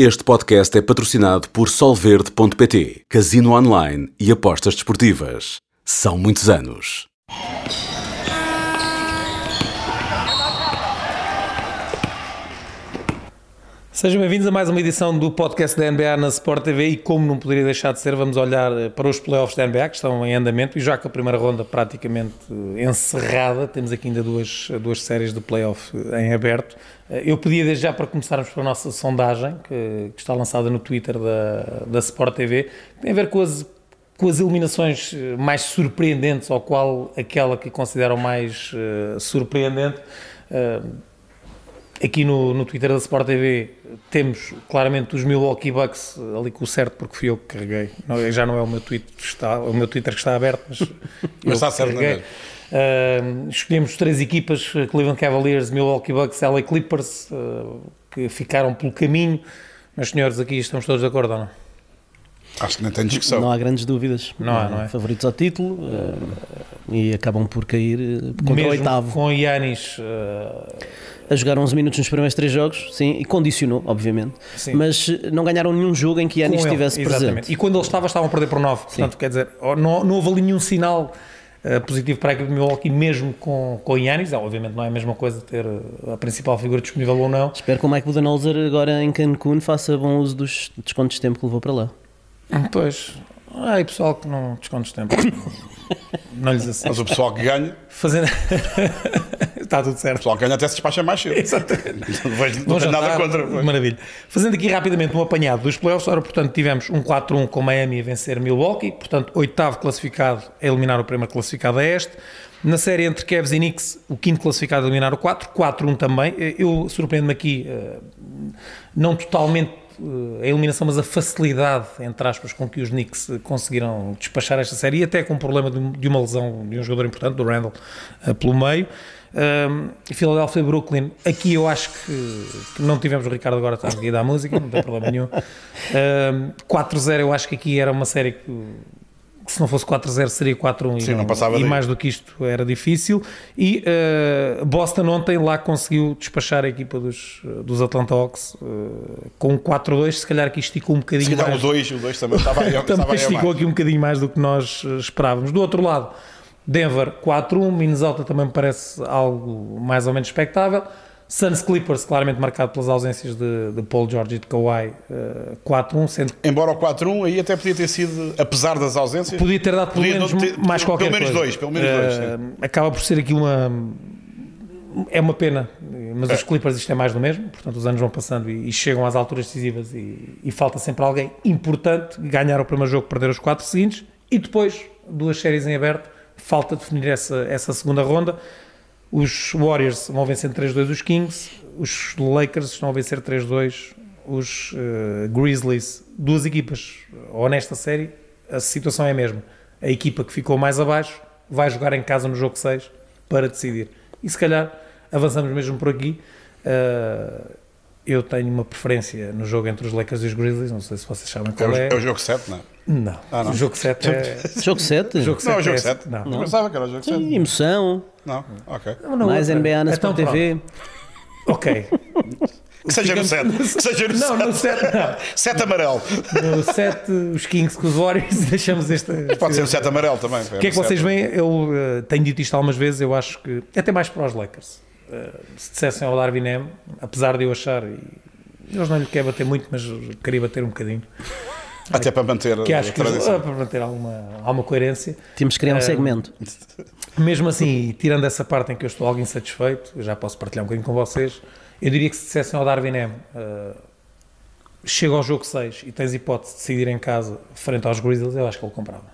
Este podcast é patrocinado por Solverde.pt, Casino Online e Apostas Desportivas. São muitos anos. Sejam bem-vindos a mais uma edição do podcast da NBA na Sport TV e como não poderia deixar de ser, vamos olhar eh, para os playoffs da NBA que estão em andamento e já com a primeira ronda praticamente eh, encerrada, temos aqui ainda duas, duas séries de playoff eh, em aberto. Eu pedia desde já para começarmos para a nossa sondagem que, que está lançada no Twitter da, da Sport TV, que tem a ver com as com as eliminações mais surpreendentes, ou qual aquela que consideram mais uh, surpreendente. Uh, aqui no, no Twitter da Sport TV temos claramente os Milwaukee Bucks ali com o certo porque fui eu que carreguei não, já não é o meu Twitter que está o meu Twitter que está aberto mas, mas está certo carreguei. Uh, escolhemos três equipas Cleveland Cavaliers, Milwaukee Bucks LA Clippers uh, que ficaram pelo caminho mas senhores aqui estamos todos de acordo ou não? Acho que não tem discussão. Não há grandes dúvidas. Não há, não é? Favoritos ao título uh, e acabam por cair contra Mesmo o oitavo. com Yanis uh, a jogar 11 minutos nos primeiros três jogos, sim, e condicionou, obviamente. Sim. Mas não ganharam nenhum jogo em que Yanis ele, estivesse exatamente. presente. E quando ele estava, estavam a perder por 9. Portanto, quer dizer, não, não houve ali nenhum sinal uh, positivo para a equipe de Milwaukee, mesmo com, com Yanis. Obviamente não é a mesma coisa ter a principal figura disponível ou não. Espero que o Mike Budenholzer agora em Cancún faça bom uso dos descontos de tempo que levou para lá. Pois, ai pessoal que não descontos tempo. não lhes assim. Mas o pessoal que ganha, Fazendo. Está tudo o certo. pessoal que ganha até se despacha mais cedo. Exatamente. Não vejo não nada contra. pois. Maravilha. Fazendo aqui rapidamente um apanhado dos playoffs, ora, portanto, tivemos um 4-1 com Miami a vencer Milwaukee, portanto, oitavo classificado a eliminar o primeiro classificado a este. Na série entre Cavs e Knicks, o quinto classificado a eliminar o 4, 4-1 também. Eu surpreendo-me aqui, eh, não totalmente a eliminação, mas a facilidade, entre aspas, com que os Knicks eh, conseguiram despachar esta série, até com o problema de um- uma lesão de um jogador importante, do Randall, eh, pelo meio. Um, Philadelphia Brooklyn, aqui eu acho que, não tivemos o Ricardo agora está a dar música, não tem problema nenhum. Um, 4-0, eu acho que aqui era uma série que, que se não fosse 4-0 seria 4-1 e, Sim, não passava e mais do que isto era difícil. E uh, Boston ontem lá conseguiu despachar a equipa dos, dos Atlanta Hawks uh, com um 4-2, se calhar que esticou um bocadinho Se calhar mais o 2, o 2 também estava aí, estava também aí a esticou aqui um bocadinho mais do que nós eh, esperávamos. Do outro lado, Denver 4-1, Minnesota também me parece algo mais ou menos expectável. Suns Clippers, claramente marcado pelas ausências de, de Paul George e de Kawhi, eh, 4-1, sendo Embora o 4-1 aí até podia ter sido, apesar das ausências, podia ter dado pelo menos ter- mais pelo qualquer menos coisa. dois, pelo menos dois, Eh, acaba por ser aqui uma. É uma pena, mas É. os Clippers isto é mais do mesmo, portanto os anos vão passando e, e chegam às alturas decisivas e, e falta sempre alguém importante ganhar o primeiro jogo, perder os quatro seguintes e depois duas séries em aberto, falta definir essa, essa segunda ronda. Os Warriors vão vencer 3-2 os Kings, os Lakers estão a vencer 3-2 os eh, Grizzlies. Duas equipas, ou nesta série, a situação é a mesma. A equipa que ficou mais abaixo vai jogar em casa no jogo 6 para decidir. E se calhar avançamos mesmo por aqui. Eh, eu tenho uma preferência no jogo entre os Lakers e os Grizzlies, não sei se vocês sabem é qual o, é. é o jogo 7, não é? Não, Ah, não. o jogo 7 é. Jogo 7? jogo Não, é o 7 jogo é- 7. Não, Eu pensava que era o jogo 7. Sim, emoção, Não, ok. Não, mais. NBA na Então, Sport TV. Ok. Que seja no 7. Que seja no Não, no 7. 7 não. 7 amarelo. No 7, os Kings com os Warriors, deixamos esta. Pode ser o 7 amarelo também. O que é que vocês veem? Eu eh, tenho dito isto algumas vezes, eu acho que. Até mais para os Lakers. Eh, se dissessem ao Darwin M, apesar de eu achar. E, eles não lhe querem bater muito, mas queria bater um bocadinho. Até para manter Que a acho que. tradição. para manter alguma, alguma coerência. Temos que criar um Eh, segmento. Mesmo assim, tirando essa parte em que eu estou algo insatisfeito, eu já posso partilhar um bocadinho com vocês. Eu diria que se dissessem ao Darwin M, eh, chega ao jogo 6 e tens hipótese de decidir em casa frente aos Grizzlies, eu acho que ele comprava.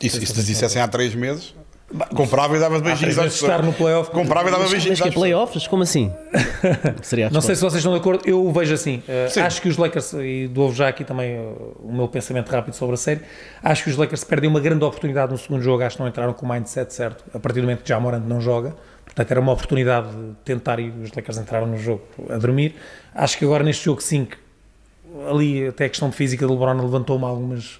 E se isso te dissessem há 3 meses, comprava e dava beijinhos às estar no playoff. Comprava e dava Mas beijinhos que é às pessoas. playoffs? Como assim? Seria Não sei se vocês estão de acordo, eu o vejo assim. Uh, acho que os Lakers, e dou já aqui também uh, o meu pensamento rápido sobre a série, acho que os Lakers perdem uma grande oportunidade no segundo jogo, acho que não entraram com o mindset certo, a partir do momento que já Morant não joga, portanto era uma oportunidade de tentar e os Lakers entraram no jogo a dormir. Acho que agora neste jogo 5, ali até a questão de física do LeBron levantou-me algumas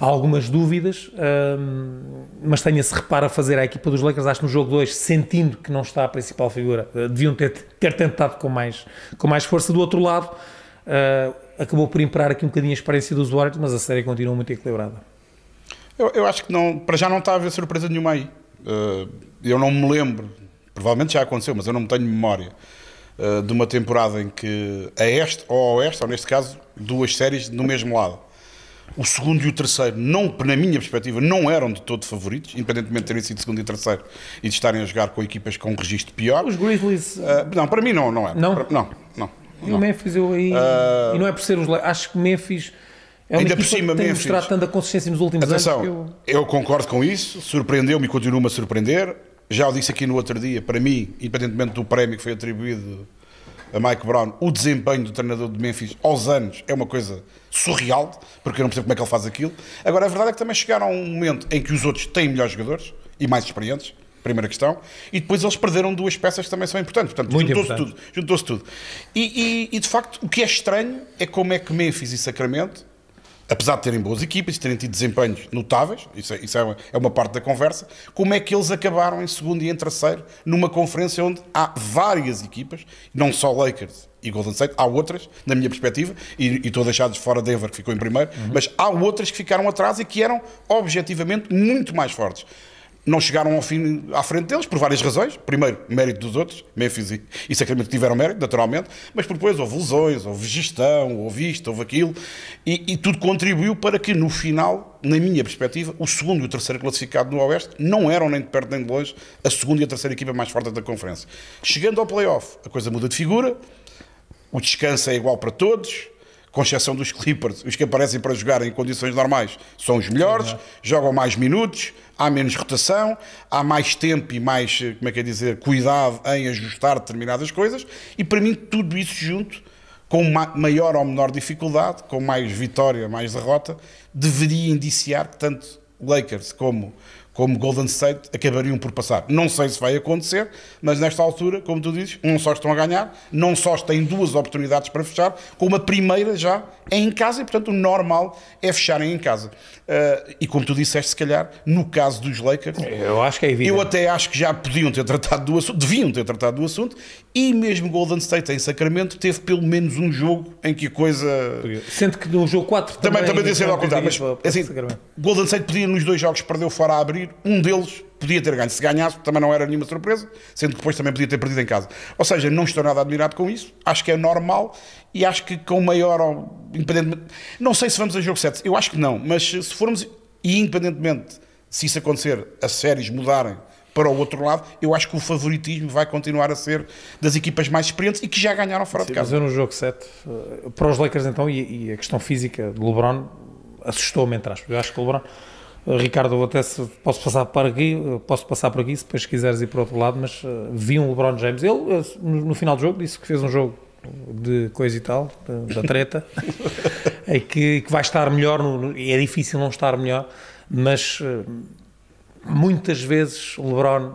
há algumas dúvidas, hum, mas tenho esse reparo a fazer à equipa dos Lakers, acho que no jogo 2, sentindo que não está a principal figura, eh, deviam ter, ter tentado com mais, com mais força. Do outro lado, Uh, acabou por imperar aqui um bocadinho a experiência dos Warriors, mas a série continua muito equilibrada. Eu, eu acho que não, para já não está a haver surpresa nenhuma aí. Uh, eu não me lembro, provavelmente já aconteceu, mas eu não me tenho memória de uma temporada em que a este ou a oeste, ou neste caso, duas séries no mesmo lado. O segundo e o terceiro, não, na minha perspectiva, não eram de todo favoritos, independentemente de terem sido segundo e terceiro e de estarem a jogar com equipas com um registro pior. Os Grizzlies. Uh, não, para mim não, não é. Não? Para, não, não. E o Memphis, eu aí. Uh, e não é por ser os. Acho que Memphis. É Ainda por cima, que tem Memphis- mostrado tanta consistência nos últimos Atenção, anos. que eu- eu... concordo com isso, surpreendeu-me e continua-me a surpreender. Já o disse aqui no outro dia, para mim, independentemente do prémio que foi atribuído a Mike Brown, o desempenho do treinador de Memphis aos anos é uma coisa surreal, porque eu não percebo como é que ele faz aquilo. Agora, a verdade é que também chegaram a um momento em que os outros têm melhores jogadores e mais experientes, primeira questão, e depois eles perderam duas peças que também são importantes. Portanto, juntou-se tudo. Juntou-se tudo. E, e- e, de facto, o que é estranho é como é que Memphis e Sacramento apesar de terem boas equipas e terem tido desempenhos notáveis, isso, é, isso é, uma, é uma parte da conversa, como é que eles acabaram em segundo e em terceiro numa conferência onde há várias equipas, não só Lakers e Golden State, há outras, na minha perspectiva, e, e estou a deixar de fora Denver, que ficou em primeiro, mas há outras que ficaram atrás e que eram objetivamente muito mais fortes não chegaram ao fim à frente deles por várias razões. Primeiro, mérito dos outros, Memphis e, e Sacramento tiveram mérito, naturalmente, mas depois houve lesões, houve gestão, houve isto, houve aquilo, e, e tudo contribuiu para que no final, na minha perspectiva, o segundo e o terceiro classificado no Oeste não eram nem de perto nem de longe a segunda e a terceira equipa mais forte da conferência. Chegando ao playoff, a coisa muda de figura, o descanso é igual para todos, com exceção dos Clippers, os que aparecem para jogar em condições normais são os melhores, jogam mais minutos, há menos rotação, há mais tempo e mais, eh, como é que é dizer, cuidado em ajustar determinadas coisas, e para mim tudo isso junto, com ma- maior ou menor dificuldade, com mais vitória, mais derrota, deveria indiciar que tanto Lakers como como Golden State acabariam por passar. Não sei se vai acontecer, mas nesta altura, como tu dizes, não só estão a ganhar, não só têm duas oportunidades para fechar, como a primeira já é em casa e, portanto, o normal é fecharem em casa. Uh, e como tu disseste, se calhar, no caso dos Lakers, Eu acho que é evidente. eu até acho que já podiam ter tratado do assunto, deviam ter tratado do assunto, e mesmo Golden State em Sacramento teve pelo menos um jogo em que a coisa Sendo que no jogo 4 também, também também devia ser ao contrário, mas para- para assim. Golden State podia nos dois jogos perdeu fora a abrir, um deles podia ter ganho. Se ganhasse, também não era nenhuma surpresa, sendo que depois também podia ter perdido em casa. Ou seja, não estou nada admirado com isso, acho que é normal e acho que com maior, independentemente, não sei se vamos a jogo 7, eu acho que não, mas se formos, e independentemente se isso acontecer, as séries mudarem para o outro lado, eu acho que o favoritismo vai continuar a ser das equipas mais experientes e que já ganharam fora de Mas casa. eu no jogo 7, eh, para os Lakers então, e, e a questão física de LeBron assustou-me, entre aspas. Eu acho que o LeBron, Ricardo, eu até se, posso passar para aqui, posso passar por aqui, se depois quiseres ir para outro lado, mas eh, vi um LeBron James. Ele, eh, no, final do jogo, disse que fez um jogo de coisa e tal, de- da treta, é que, que vai estar melhor, no- e é difícil não estar melhor, mas eh, muitas vezes o LeBron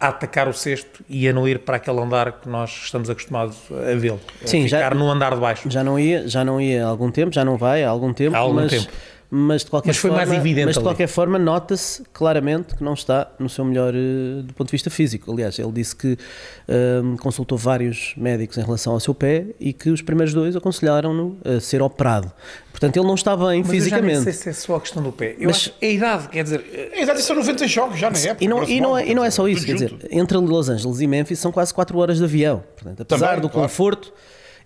a atacar o cesto e a não ir para aquele andar que nós estamos acostumados a vê-lo. A Sim, já- ficar no andar de baixo. Já não ia, já não ia há algum tempo, já não vai há algum tempo, Há algum mas, tempo. Mas de qualquer Mas foi forma, mais evidente mas de ali. qualquer forma nota-se claramente que não está no seu melhor eh, do ponto de vista físico. Aliás, ele disse que hum, consultou vários médicos em relação ao seu pé e que os primeiros dois aconselharam-no a ser operado. Portanto, ele não está bem Mas eu já nem fisicamente. sei se é só a questão do pé. Eu Mas- acho é a idade, quer dizer, eh, É, exato, são 90 jogos já na época. E não, e, não é, e não é só isso, quer junto. dizer, entre Los Angeles e Memphis são quase 4 horas de avião. Portanto, apesar Também, do claro. conforto,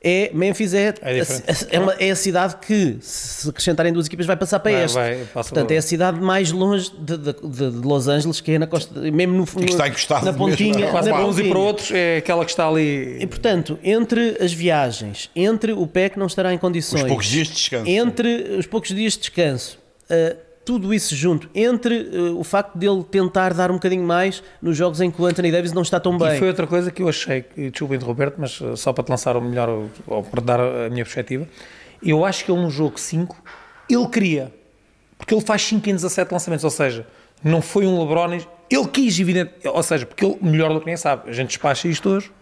é, Memphis é, É a, é, uma- é a cidade que, se acrescentarem duas equipas, vai passar para Vai- este. vai, passa Portanto, para- é a cidade mais longe de, de- de- Los Angeles, que é na costa, mesmo no, que está encostado na mesmo, pontinha. é quase na para uns e para outros é aquela que está ali. E, portanto, entre as viagens, entre o pé que não estará em condições, Os poucos dias de descanso. entre os poucos dias de descanso, uh, tudo isso junto, entre uh, o facto dele tentar dar um bocadinho mais nos jogos em que o Anthony Davis não está tão E bem. foi outra coisa que eu achei, que, desculpa interromper-te, mas eh, só para te lançar o melhor, ou para te dar a minha perspectiva, eu acho que ele no jogo 5, ele queria, porque ele faz 5 em 17 lançamentos, ou seja, não foi um LeBron, ele quis, evidente, ou seja, porque ele, melhor do que nem sabe, a gente despacha isto hoje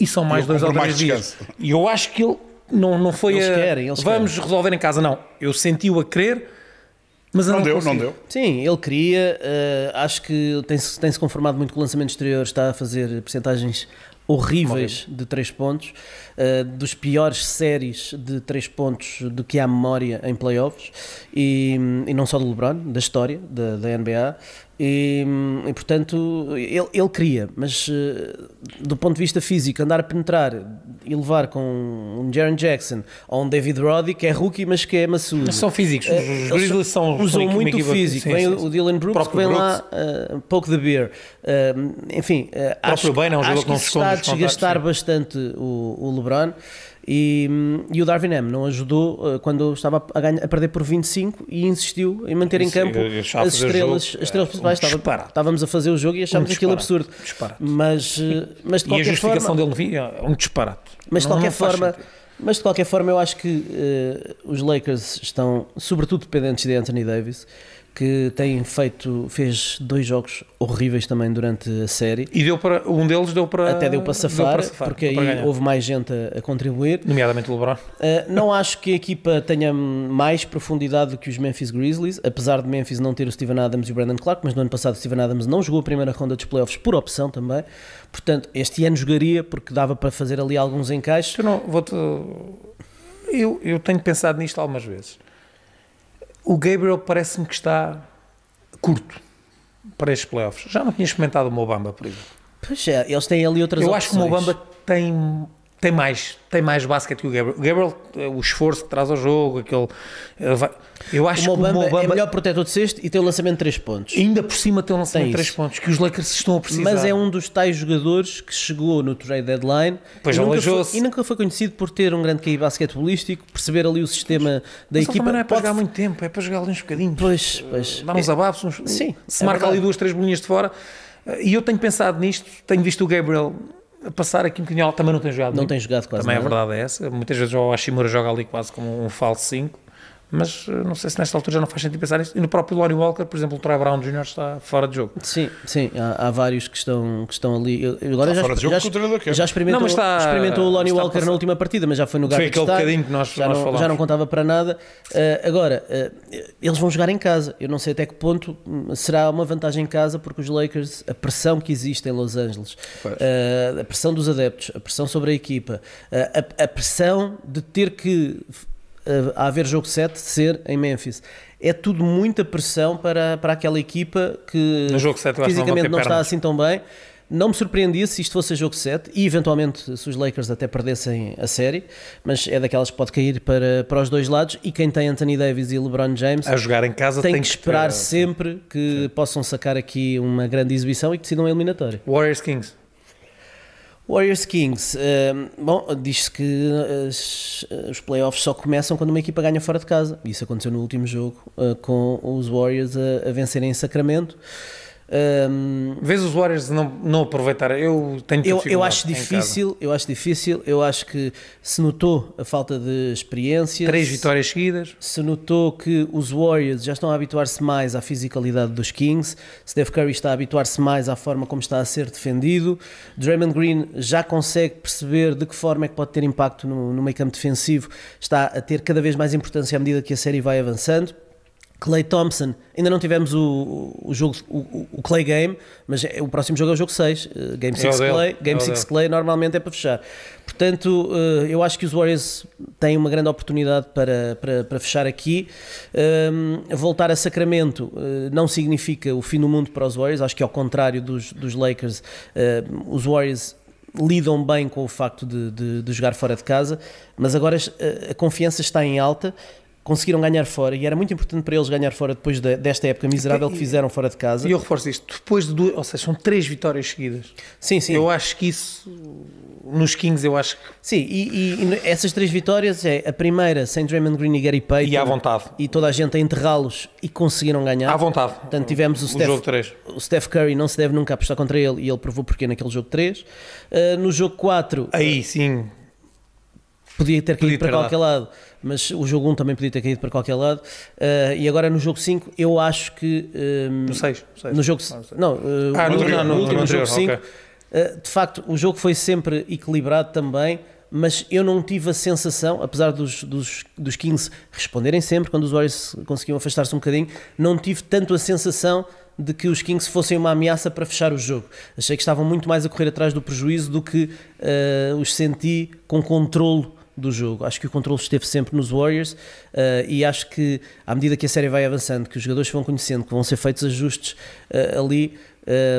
e são mais Eu dois ou três mais dias. E eu acho que ele não, não foi Eles a, querem, eles vamos resolver em casa, não. Eu senti-o a querer, mas Não não, deu, consegui. não deu. Sim, ele queria, uh, acho que tem-se tem-se conformado muito com o lançamento exterior, está a fazer percentagens horríveis de 3 pontos, uh, dos piores séries de 3 pontos do que há memória em playoffs, e, e não só do LeBron, da história da, da NBA. E, e, portanto ele, ele queria, mas uh, do ponto de vista físico, andar a penetrar e levar com um Jaron Jackson ou um David Roddy, que é rookie, mas que é maçudo. São físicos, os eles Grizzlies são usam muito equipa- físico. sim, vem sim, o. Dylan Brooks, que vem lá uh, pouco de beer. Uh, enfim, uh, acho, Bane é jogador acho que não se esconde está a desgastar sim. bastante o, o LeBron. E, e o Darvin M não ajudou uh, quando estava a, ganhar- a perder por 25 e insistiu em manter em Isso, campo eu achava as estrelas, jogo, as estrelas é, principais. um Estava- estávamos a fazer o jogo e achámos Um aquilo absurdo. disparate. Mas, uh, mas de E a qualquer justificação forma, dele é um disparate. mas de qualquer forma, sentido. mas de qualquer forma eu acho que eh, os Lakers estão sobretudo dependentes de Anthony Davis, que tem feito fez dois jogos horríveis também durante a série. E deu para, um deles deu para. Até deu para safar, safar, porque deu para aí ganhar. houve mais gente a, a contribuir. Nomeadamente o LeBron. Uh, não acho que a equipa tenha mais profundidade do que os Memphis Grizzlies, apesar de Memphis não ter o Steven Adams e o Brandon Clark, mas no ano passado o Steven Adams não jogou a primeira ronda dos playoffs por opção também. Portanto, este ano jogaria porque dava para fazer ali alguns encaixes. Eu, não, vou-te- eu, eu tenho pensado nisto algumas vezes. O Gabriel parece-me que está curto para estes playoffs. Já não tinha experimentado o Mobamba, por exemplo. Pois é, eles têm ali outras Eu acho que o opções. Mobamba tem, tem mais tem mais basquete que o Gabriel. O Gabriel, eh, o esforço que traz ao jogo, aquele. eh, Eu acho O Mobamba, que o Mobamba é melhor protetor de cesto e tem um lançamento de 3 pontos. ainda por cima tem um lançamento de Tem 3 isso. pontos que os Lakers estão a precisar. Mas é um dos tais jogadores que chegou no trade deadline Pois e, nunca foi, e nunca foi conhecido por ter um grande QI basquetebolístico, perceber ali o sistema da Mas equipa. também não é para Pode- jogar muito tempo, é para jogar ali uns bocadinhos. Pois, pois. Dar uns abafos, uns, Sim, se é marca verdade. ali duas, três bolinhas de fora. E eu tenho pensado nisto, tenho visto o Gabriel a passar aqui um bocadinho, também não tem jogado Não muito. tem jogado quase Também a nada. verdade é essa. Muitas vezes o Hashimura joga ali quase como um falso 5, mas eh, não sei se nesta altura já não faz sentido pensar nisto. E no próprio Lonnie Walker, por exemplo, o Troy Brown Jr. está fora de jogo. Sim, sim, há, há vários que estão, que estão ali. Eu- Agora Está já, fora de jogo já, porque o treinador quer. já experimentou, Não, está- experimentou o Lonnie Walker na última partida, mas já foi no Foi garbage aquele bocadinho que nós- já, nós não, falámos. já não contava para nada. Uh, agora, uh, eles vão jogar em casa. Eu não sei até que ponto hum, será uma vantagem em casa, porque os Lakers, a pressão que existe em Los Angeles, uh, a pressão dos adeptos, a pressão sobre a equipa, uh, a, a pressão de ter que a haver jogo 7 ser em Memphis. É tudo muita pressão para, para aquela equipa que que não fisicamente ter não, está assim tão bem. Não me surpreendia se isto fosse jogo 7 e eventualmente se os Lakers até perdessem a série, mas é daquelas que pode cair para, para os dois lados. E quem tem Anthony Davis e LeBron James A jogar em casa tem, tem, que esperar ter- sempre que possam sacar aqui uma grande exibição e que decidam a eliminatória. Warriors Kings. Warriors Kings, hum, bom, diz-se que as- os playoffs só começam quando uma equipa ganha fora de casa. Isso aconteceu no último jogo uh, com os Warriors a, a vencerem em Sacramento. Hum, Vês os Warriors não, não aproveitar? Eu tenho eu, eu acho difícil, eu acho difícil, eu acho que se notou a falta de experiência. Três vitórias seguidas. Se notou que os Warriors já estão a habituar-se mais à fisicalidade dos Kings, Steph Curry está a habituar-se mais à forma como está a ser defendido, Draymond Green já consegue perceber de que forma é que pode ter impacto no, no meio campo defensivo, está a ter cada vez mais importância à medida que a série vai avançando. Clay Thompson, ainda não tivemos o, o jogo, o, o Clay Game, mas é- o próximo jogo é o jogo 6, eh, Game 6 dele, Clay, é Game 6 dele. Clay normalmente é para fechar. Portanto, eh, eu acho que os Warriors têm uma grande oportunidade para, para, para fechar aqui. Um, voltar a Sacramento eh, não significa o fim do mundo para os Warriors, acho que ao contrário dos, dos Lakers, os Warriors lidam bem com o facto de, de, de jogar fora de casa, mas agora a confiança está em alta. Conseguiram ganhar fora e era muito importante para eles ganhar fora depois de- desta época miserável que fizeram fora de casa. E eu reforço isto. Depois de duas, ou seja, são três vitórias seguidas. Sim, sim. Eu acho que isso, nos Kings, eu acho que. Sim, e, e- e essas três vitórias é a primeira sem Draymond Green e Gary Payton. E à vontade. E toda a gente a enterrá-los e conseguiram ganhar. À vontade. Portanto, tivemos o, o Steph, jogo 3. o Steph Curry, não se deve nunca apostar contra ele e ele provou porque naquele jogo 3. Uh, no jogo 4, Aí sim. podia ter caído Podia para ter qualquer lado, mas o jogo 1 também podia ter caído para qualquer lado. Uh, e agora no jogo 5, eu acho que. um, No 6. no jogo. Não, uh, Ah, no no, anterior, no no último jogo 5. ok. Uh, de facto, o jogo foi sempre equilibrado também, mas eu não tive a sensação, apesar dos, dos, dos Kings responderem sempre quando os Warriors conseguiam afastar-se um bocadinho, não tive tanto a sensação de que os Kings fossem uma ameaça para fechar o jogo. Achei que estavam muito mais a correr atrás do prejuízo do que uh, os senti com controlo do jogo. Acho que o controle esteve sempre nos Warriors uh, e acho que à medida que a série vai avançando, que os jogadores vão conhecendo, que vão ser feitos ajustes uh, ali,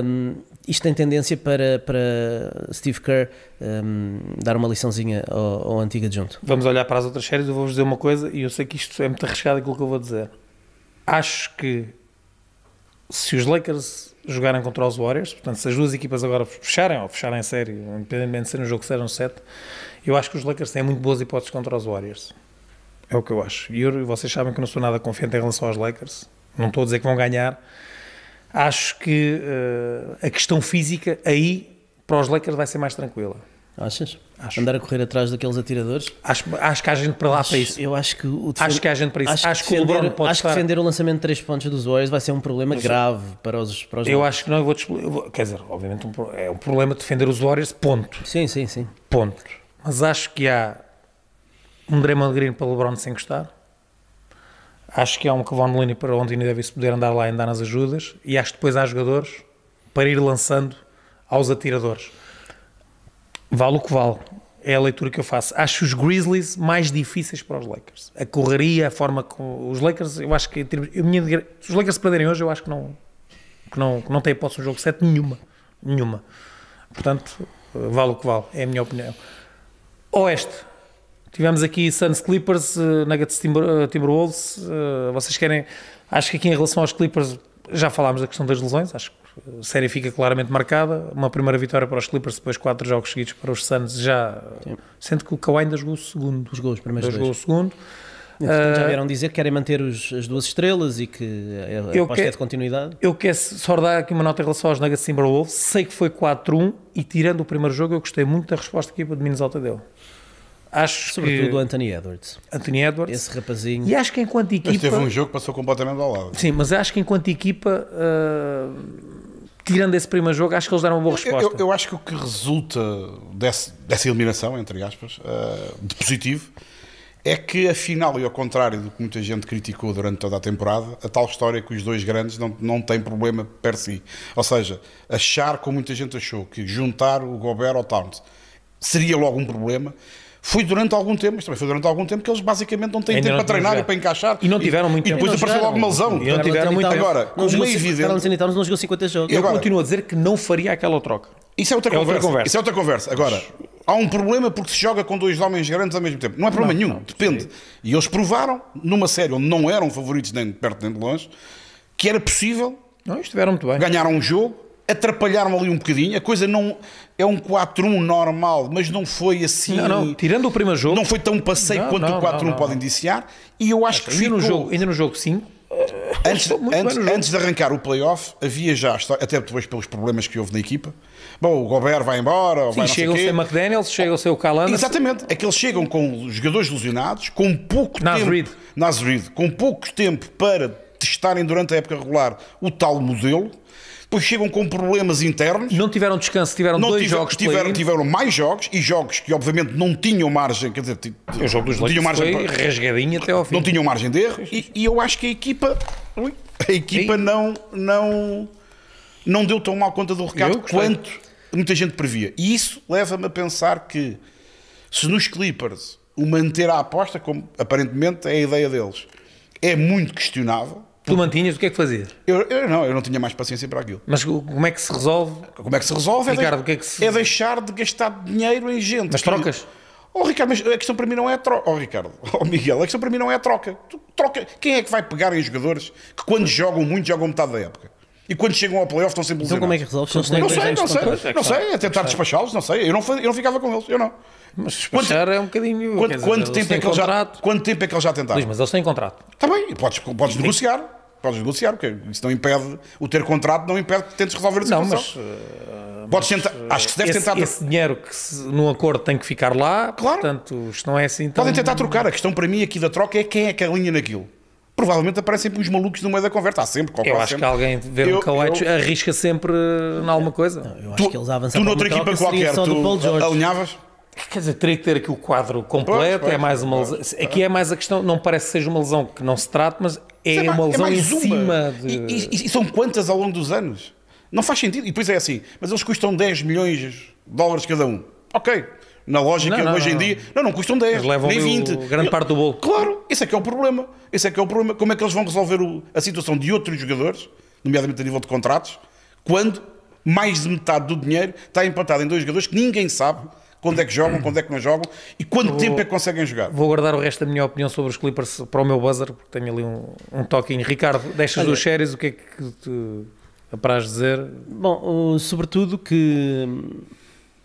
um, isto tem tendência para, para Steve Kerr um, dar uma liçãozinha ao, ao antigo adjunto. Vamos olhar para as outras séries, eu vou-vos dizer uma coisa e eu sei que isto é muito arriscado aquilo que eu vou dizer. Acho que se os Lakers jogarem contra os Warriors, portanto, se as duas equipas agora fecharem ou fecharem a série, independentemente de ser um jogo 7 ou 7, eu acho que os Lakers têm muito boas hipóteses contra os Warriors. É o que eu acho. E eu, vocês sabem que eu não sou nada confiante em relação aos Lakers. Não estou a dizer que vão ganhar. Acho que uh, a questão física aí para os Lakers vai ser mais tranquila. Achas? Acho. Andar a correr atrás daqueles atiradores? Acho, acho que há gente para lá acho, para isso. Eu acho que o defend... Acho que há gente para isso. Acho, acho que, defender, pode acho estar... que defender o lançamento de 3 pontos dos Warriors vai ser um problema Mas, grave para os, para os Eu acho que não, eu vou, eu vou Quer dizer, obviamente um, é um problema defender os Warriors, ponto. Sim, sim, sim. Ponto. Mas acho que há um Draymond Green para LeBron sem encostar. Acho que há um Kevon Looney para onde ainda deve poder andar lá e andar nas ajudas. E acho que depois há jogadores para ir lançando aos atiradores. Vale o que vale. É a leitura que eu faço. Acho os Grizzlies mais difíceis para os Lakers. A correria, a forma como. Os Lakers, eu acho que. Eu, minha, se os Lakers perderem hoje, eu acho que não. Que não, que não tem hipótese no jogo 7 nenhuma. Nenhuma. Portanto, vale o que vale. É a minha opinião. Oeste. Tivemos aqui Suns Clippers, uh, Nuggets Timber, uh, Timberwolves. Uh, vocês querem. Acho que aqui em relação aos Clippers já falámos da questão das lesões. Acho que a série fica claramente marcada. Uma primeira vitória para os Clippers, depois quatro jogos seguidos para os Suns. Já Sim. sendo que o Kawhi ainda jogou o segundo. Jogou os primeiros jogou o segundo. Já vieram dizer que querem manter os, as duas estrelas e que a eu aposta é de continuidade. Eu quero só dar aqui uma nota em relação aos Nuggets Timberwolves. Sei que foi 4-1 e tirando o primeiro jogo eu gostei muito da resposta que a equipa de Minnesota deu. Acho Sobretudo que... o Anthony Edwards. Anthony Edwards. Esse rapazinho. E acho que enquanto equipa. Mas teve um jogo que passou completamente ao lado. Sim, mas acho que enquanto equipa. Uh... Tirando esse primeiro jogo, acho que eles deram uma boa resposta. Eu, eu, eu acho que o que resulta desse, dessa eliminação, entre aspas, uh, de positivo, é que afinal, e ao contrário do que muita gente criticou durante toda a temporada, a tal história que os dois grandes não, não têm problema per si. Ou seja, achar, como muita gente achou, que juntar o Gobert ao Towns seria logo um problema, foi durante algum tempo, mas também foi durante algum tempo que eles basicamente não têm Ainda tempo não para treinar e para encaixar. E não tiveram muito tempo. E depois apareceu logo uma lesão. E não tiveram muito tempo. Agora, como é evidente... Carlos não jogou 50 jogos. Eu agora, continuo a dizer que não faria aquela troca. Isso é outra, é conversa. outra conversa. Isso é outra conversa. Agora, há um problema porque se joga com dois homens grandes ao mesmo tempo. Não é problema não, nenhum, não, depende. Sim. E eles provaram, numa série onde não eram favoritos nem de perto nem de longe, que era possível. Não, estiveram muito bem. Ganharam um jogo atrapalharam ali um bocadinho. A coisa não é um 4-1 normal, mas não foi assim. Não, não. Tirando o primeiro jogo, não foi tão passeio não, quanto não, o 4-1 pode indiciar. E eu acho que ainda ficou... no jogo, ainda no jogo 5. Antes, antes, antes, de arrancar o playoff, havia já, até depois pelos problemas que houve na equipa. Bom, o Gobert vai embora. Sim, vai chega o seu McDaniels, chega o seu Calanders. Exatamente, é que eles chegam com jogadores lesionados, com pouco Nasrid. tempo. Nasrid. Com pouco tempo para testarem durante a época regular o tal modelo depois chegam com problemas internos. Não tiveram descanso, tiveram não dois tiver, jogos. Tiveram, tiveram mais jogos e jogos que obviamente não tinham margem, quer dizer, o jogo dos tinham margem foi para, rasgadinho até ao fim. Não tinham margem de erro e, e eu acho que a equipa, a equipa não, não, não deu tão mal conta do recado quanto muita gente previa. E isso leva-me a pensar que se nos Clippers o manter a aposta, como aparentemente é a ideia deles, é muito questionável Tu mantinhas, o que é que fazias? Eu, eu, não, eu não tinha mais paciência para aquilo. Mas como é que se resolve? Como é que se resolve? Ricardo, é, o que é, que se... é deixar de gastar dinheiro em gente. Mas trocas? Oh, Ricardo, mas a questão para mim não é a troca. Oh, Ricardo, oh, Miguel, a questão para mim não é a troca. Tu, troca. Quem é que vai pegar em jogadores que quando jogam muito jogam metade da época? E quando chegam ao playoff estão sempre Então como é que resolves? Não, não sei, não sei, não sei, é tentar despachá-los, não sei. Eu não, eu não ficava com eles, eu não. Mas despachar quanto, é um bocadinho... Quanto, dizer, quanto, tempo é que já, quanto tempo é que eles já tentaram? Luís, mas eles têm contrato. Está bem, podes, podes negociar podes negociar, porque isso não impede, o ter contrato não impede que tentes resolver a situação. Não, mas, uh, podes tentar, acho que se deve esse, tentar. Esse dinheiro que se, no acordo tem que ficar lá, claro. portanto, isto não é assim tão... Podem tentar trocar, a questão para mim aqui da troca é quem é que alinha naquilo. Provavelmente aparecem sempre os malucos no meio da conversa. Há sempre, Eu acho sempre. que alguém ver eu, um Kawhi arrisca sempre em alguma coisa. Não, eu acho tu, que eles avançam tu noutra equipa qualquer, tu alinhavas? Quer dizer, teria que ter aqui o quadro completo, pois, pois, é mais uma lesão. Aqui é mais a questão, não parece que seja uma lesão que não se trate, mas é, lá, uma lesão em mais uma. cima de... E, e- e são quantas ao longo dos anos? Não faz sentido. E depois é assim, mas eles custam 10 milhões de dólares cada um. Ok. Na lógica, Não, não, hoje não, em não. dia, não, não custam 10, Eles levam nem ali o- 20. grande parte do bolo. Claro, esse é que é o problema. Esse é que é o problema. Como é que eles vão resolver o- a situação de outros jogadores, nomeadamente a nível de contratos, quando mais de metade do dinheiro está empatado em dois jogadores que ninguém sabe quando é que jogam, quando é que não jogam e quanto tempo é que conseguem jogar. Vou guardar o resto da minha opinião sobre os Clippers para o meu buzzer, porque tenho ali um, um toquinho. Ricardo, destas duas séries, o que é que te apraz dizer? Bom, sobretudo que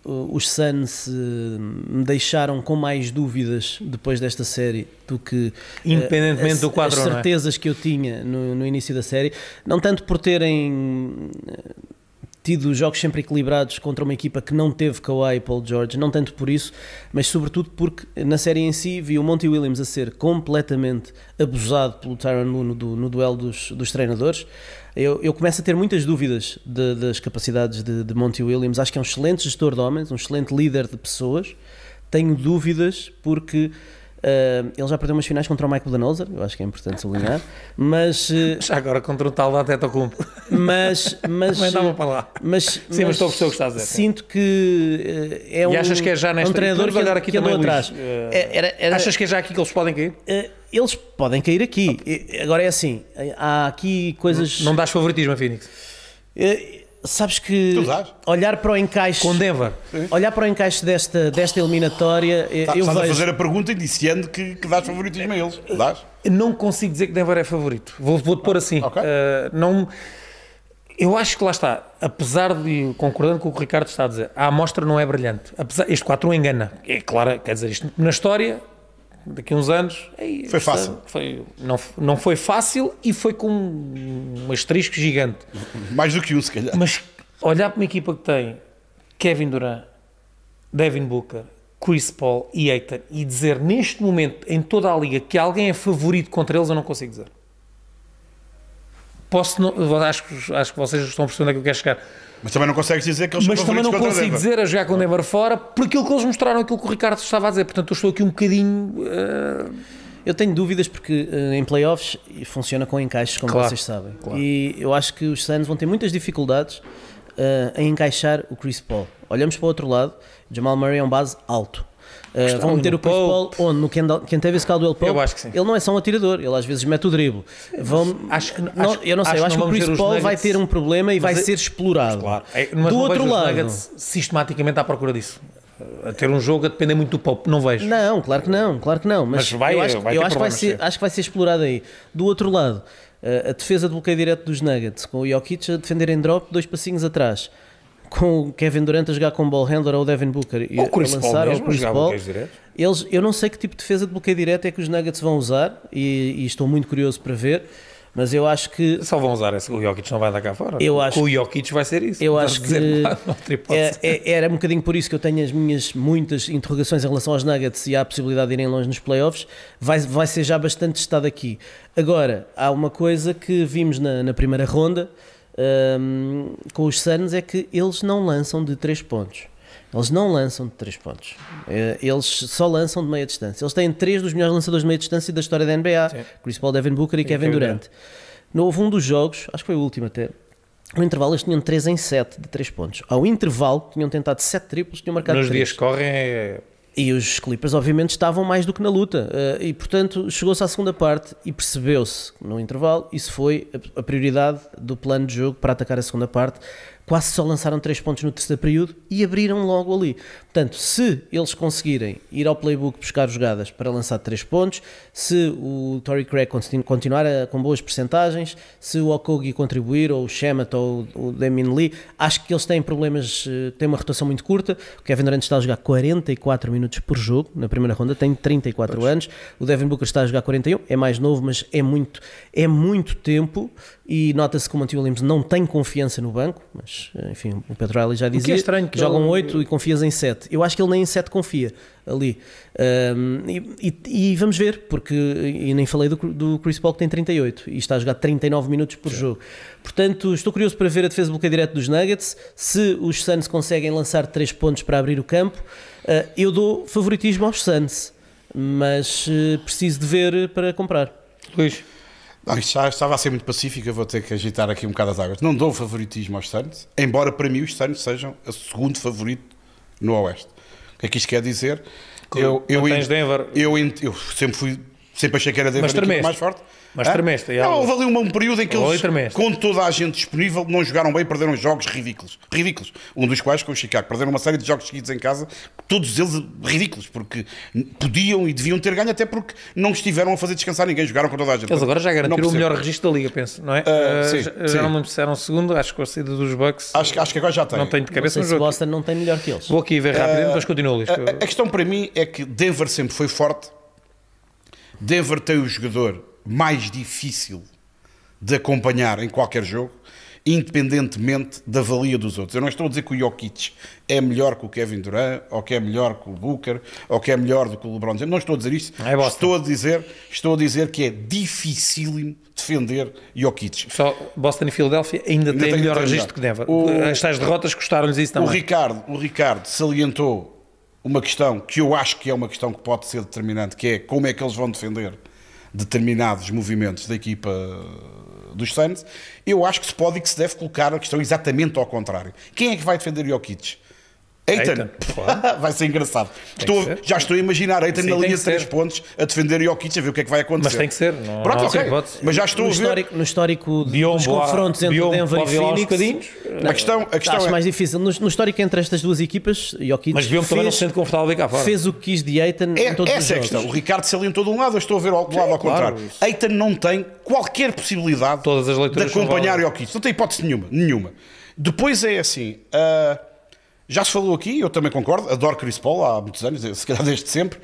os Suns me deixaram com mais dúvidas depois desta série do que eh, Independentemente as, do quadro, as é? certezas que eu tinha no, no início da série, não tanto por terem eh, tido jogos sempre equilibrados contra uma equipa que não teve Kawhi e Paul George, não tanto por isso, mas sobretudo porque na série em si vi o Monty Williams a ser completamente abusado pelo Tyron Lue no, no duelo dos, dos treinadores. Eu, eu começo a ter muitas dúvidas de- das capacidades de, de Monty Williams. Acho que é um excelente gestor de homens, um excelente líder de pessoas. Tenho dúvidas porque ah, ele já perdeu umas finais contra o Michael Budenholzer, eu acho que é importante sublinhar, mas, eh, Já agora contra um tal da Tetocumpo. mas, mas, Também dava para lá. mas, Sim, mas estou a perceber o que estás a dizer. Sinto que eh, é um, achas que é já nesta- um treinador que, olhar aqui que andou também, atrás. Luís. Eh, É, era- era- Achas que é já aqui que eles podem cair? eles podem cair aqui. Agora é assim, há aqui coisas. Não dás favoritismo a Phoenix? Sabes que olhar para o encaixe, Com Denver. olhar para o encaixe desta, desta eliminatória, eh, Tá- eu Estás a vejo. fazer a pergunta indiciando que, que dás favoritismo a eles. Dás? Não consigo dizer que Denver é favorito. Vou- Vou-te pôr assim. ok. Uh, não, eu acho que lá está. Apesar de, concordando com o que o Ricardo está a dizer, a amostra não é brilhante. Apesar, este 4 engana. É claro, quer dizer, isto na história, daqui a uns anos. ei, Foi isto fácil. Foi, não, não foi fácil e foi com um asterisco gigante. Mais do que um, se calhar. Mas olhar para uma equipa que tem Kevin Durant, Devin Booker, Chris Paul e Aiton e dizer neste momento em toda a liga que alguém é favorito contra eles, eu não consigo dizer. Posso, não- acho, que- acho que vocês estão percebendo é que eu quero chegar. Mas também não consegues dizer que eles Mas também não consigo dizer a jogar com Denver fora por aquilo que eles mostraram, aquilo que o Ricardo estava a dizer. Portanto, eu estou aqui um bocadinho. eh, Eu tenho dúvidas porque eh, em playoffs funciona com encaixes, como Claro, vocês sabem. claro. E eu acho que os Suns vão ter muitas dificuldades eh, em encaixar o Chris Paul. Olhamos para o outro lado, Jamal Murray é um base alto. Eh, Estão vão meter o Chris. Paul onde? No Kentavious Caldwell Pope? Eu acho que sim. Ele não é só um atirador, ele às vezes mete o drible. Vão, acho que- não, acho- eu não sei, acho eu que acho que o Chris Paul vai ter um problema e vai é- ser explorado. Claro. É, mas Do outro lado, Nuggets sistematicamente à procura disso. A ter um jogo a depender muito do Pope, não vejo. Não, claro que não, claro que não. Mas, Mas vai- eu acho, vai eu acho que vai ser, acho que vai ser explorado aí. Do outro lado, eh, a defesa de bloqueio direto dos Nuggets, com o Jokic a defender em drop, dois passinhos atrás. Com o Kevin Durant a jogar com o ball handler ou o Devin Booker e o Chris a Paul lançar ou mesmo, Chris Paul. Eles, eu não sei que tipo de defesa de bloqueio direto é que os Nuggets vão usar e, e estou muito curioso para ver, mas eu acho que Só vão usar esse. O Jokic não vai andar cá fora. Eu acho o Jokic vai ser isso. Eu acho que é- é- era um bocadinho por isso que eu tenho as minhas muitas interrogações em relação aos Nuggets e a possibilidade de irem longe nos playoffs. Vai, vai ser já bastante testado aqui. Agora, há uma coisa que vimos na, na primeira ronda hum, com os Suns é que eles não lançam de 3 pontos. Eles não lançam de 3 pontos. Eh, Eles só lançam de meia distância. Eles têm três dos melhores lançadores de meia distância da história da NBA: Chris Paul, Devin Booker e, Kevin Kevin Durant. No, houve um dos jogos, acho que foi o último até. No intervalo eles tinham 3 em 7 de 3 pontos. Ao intervalo tinham tentado 7 triplos, tinham marcado Nos 3. dias que correm é. E os Clippers, obviamente, estavam mais do que na luta. Eh, E, portanto, chegou-se à segunda parte e percebeu-se no intervalo. Isso foi a- prioridade do plano de jogo para atacar a segunda parte. Quase só lançaram 3 pontos no terceiro período e abriram logo ali. Portanto, se eles conseguirem ir ao playbook buscar jogadas para lançar 3 pontos, se o Tory Craig continu- continuar a- com boas percentagens, se o Okogi contribuir, ou o Shemet, ou o Damien Lee, acho que eles têm problemas, eh, têm uma rotação muito curta. O Kevin Durant está a jogar 44 minutos por jogo na primeira ronda, tem 34 anos. O Devin Booker está a jogar 41, é mais novo, mas é muito, é muito tempo. E nota-se que o Monty Williams não tem confiança no banco, mas enfim, o Pedro Riley já dizia. é estranho que jogam ele- 8 e confias em 7. Eu acho que ele nem em 7 confia ali. Um, e, e- e vamos ver, porque e nem falei do, do Chris Paul que tem 38 e está a jogar 39 minutos por jogo. Portanto, estou curioso para ver a defesa de bloqueio direto dos Nuggets. Se os Suns conseguem lançar 3 pontos para abrir o campo, uh, eu dou favoritismo aos Suns, mas uh, preciso de ver para comprar. Luís, Não, isto já estava a ser muito pacífico, eu vou ter que agitar aqui um bocado as águas. Não dou favoritismo aos Suns, embora para mim os Suns sejam o segundo favorito no Oeste. O que é que isto quer dizer? Eu, eu, tens Denver. Eu, eu, sempre fui, sempre achei que era Denver mais forte. Mas tremeste. Não, houve ali um, um período em que eles, com toda a gente disponível, não jogaram bem, perderam jogos ridículos. Ridículos. Um dos quais com o Chicago. Perderam uma série de jogos seguidos em casa, todos eles ridículos, porque podiam e deviam ter ganho, até porque não estiveram a fazer descansar ninguém, jogaram com toda a gente. Eles agora já garantiram o melhor registro da liga, penso, não é? Uh, sim, já, sim. já não me disseram segundo, acho que com a saída dos Bucks. Acho, acho que agora já tem. Não tenho de cabeça não sei se Boston não tem melhor que eles. Vou aqui ver rápido, uh, depois continuo. A, a questão para mim é que Denver sempre foi forte. Denver tem o jogador mais difícil de acompanhar em qualquer jogo, independentemente da valia dos outros. Eu não estou a dizer que o Jokic é melhor que o Kevin Durant, ou que é melhor que o Booker, ou que é melhor do que o LeBron James. Não estou a dizer isto. É estou a dizer, estou a dizer que é dificílimo defender Jokic. Só Boston e Filadélfia ainda, ainda têm melhor registro que Denver. O, As tais derrotas custaram-lhes isso também. O Ricardo, o Ricardo salientou uma questão que eu acho que é uma questão que pode ser determinante, que é como é que eles vão defender determinados movimentos da equipa dos Suns, eu acho que se pode e que se deve colocar a questão exatamente ao contrário. Quem é que vai defender Jokic? Eitan, vai ser engraçado. Estou, ser. Já estou a imaginar Eitan na linha de 3 pontos a defender Jokic a ver o que é que vai acontecer. Mas tem que ser. Não, Pronto, não okay. Mas já estou no a ver. Histórico, no histórico dos confrontos entre Biombo, Denver e Phoenix. A questão, a questão acho é... mais difícil. No, no, histórico entre estas duas equipas, Jokic Mas Biombo também não se sente confortável cá fora. Fez o que quis de Eitan é, em todos essa os é a questão. O Ricardo salientou de um lado, eu estou a ver ao, do lado ao contrário. Claro, Eitan não tem qualquer possibilidade de acompanhar Jokic. Não tem hipótese nenhuma. nenhuma. Depois é assim... Uh, já se falou aqui, eu também concordo, adoro Chris Paul há muitos anos, se calhar desde sempre,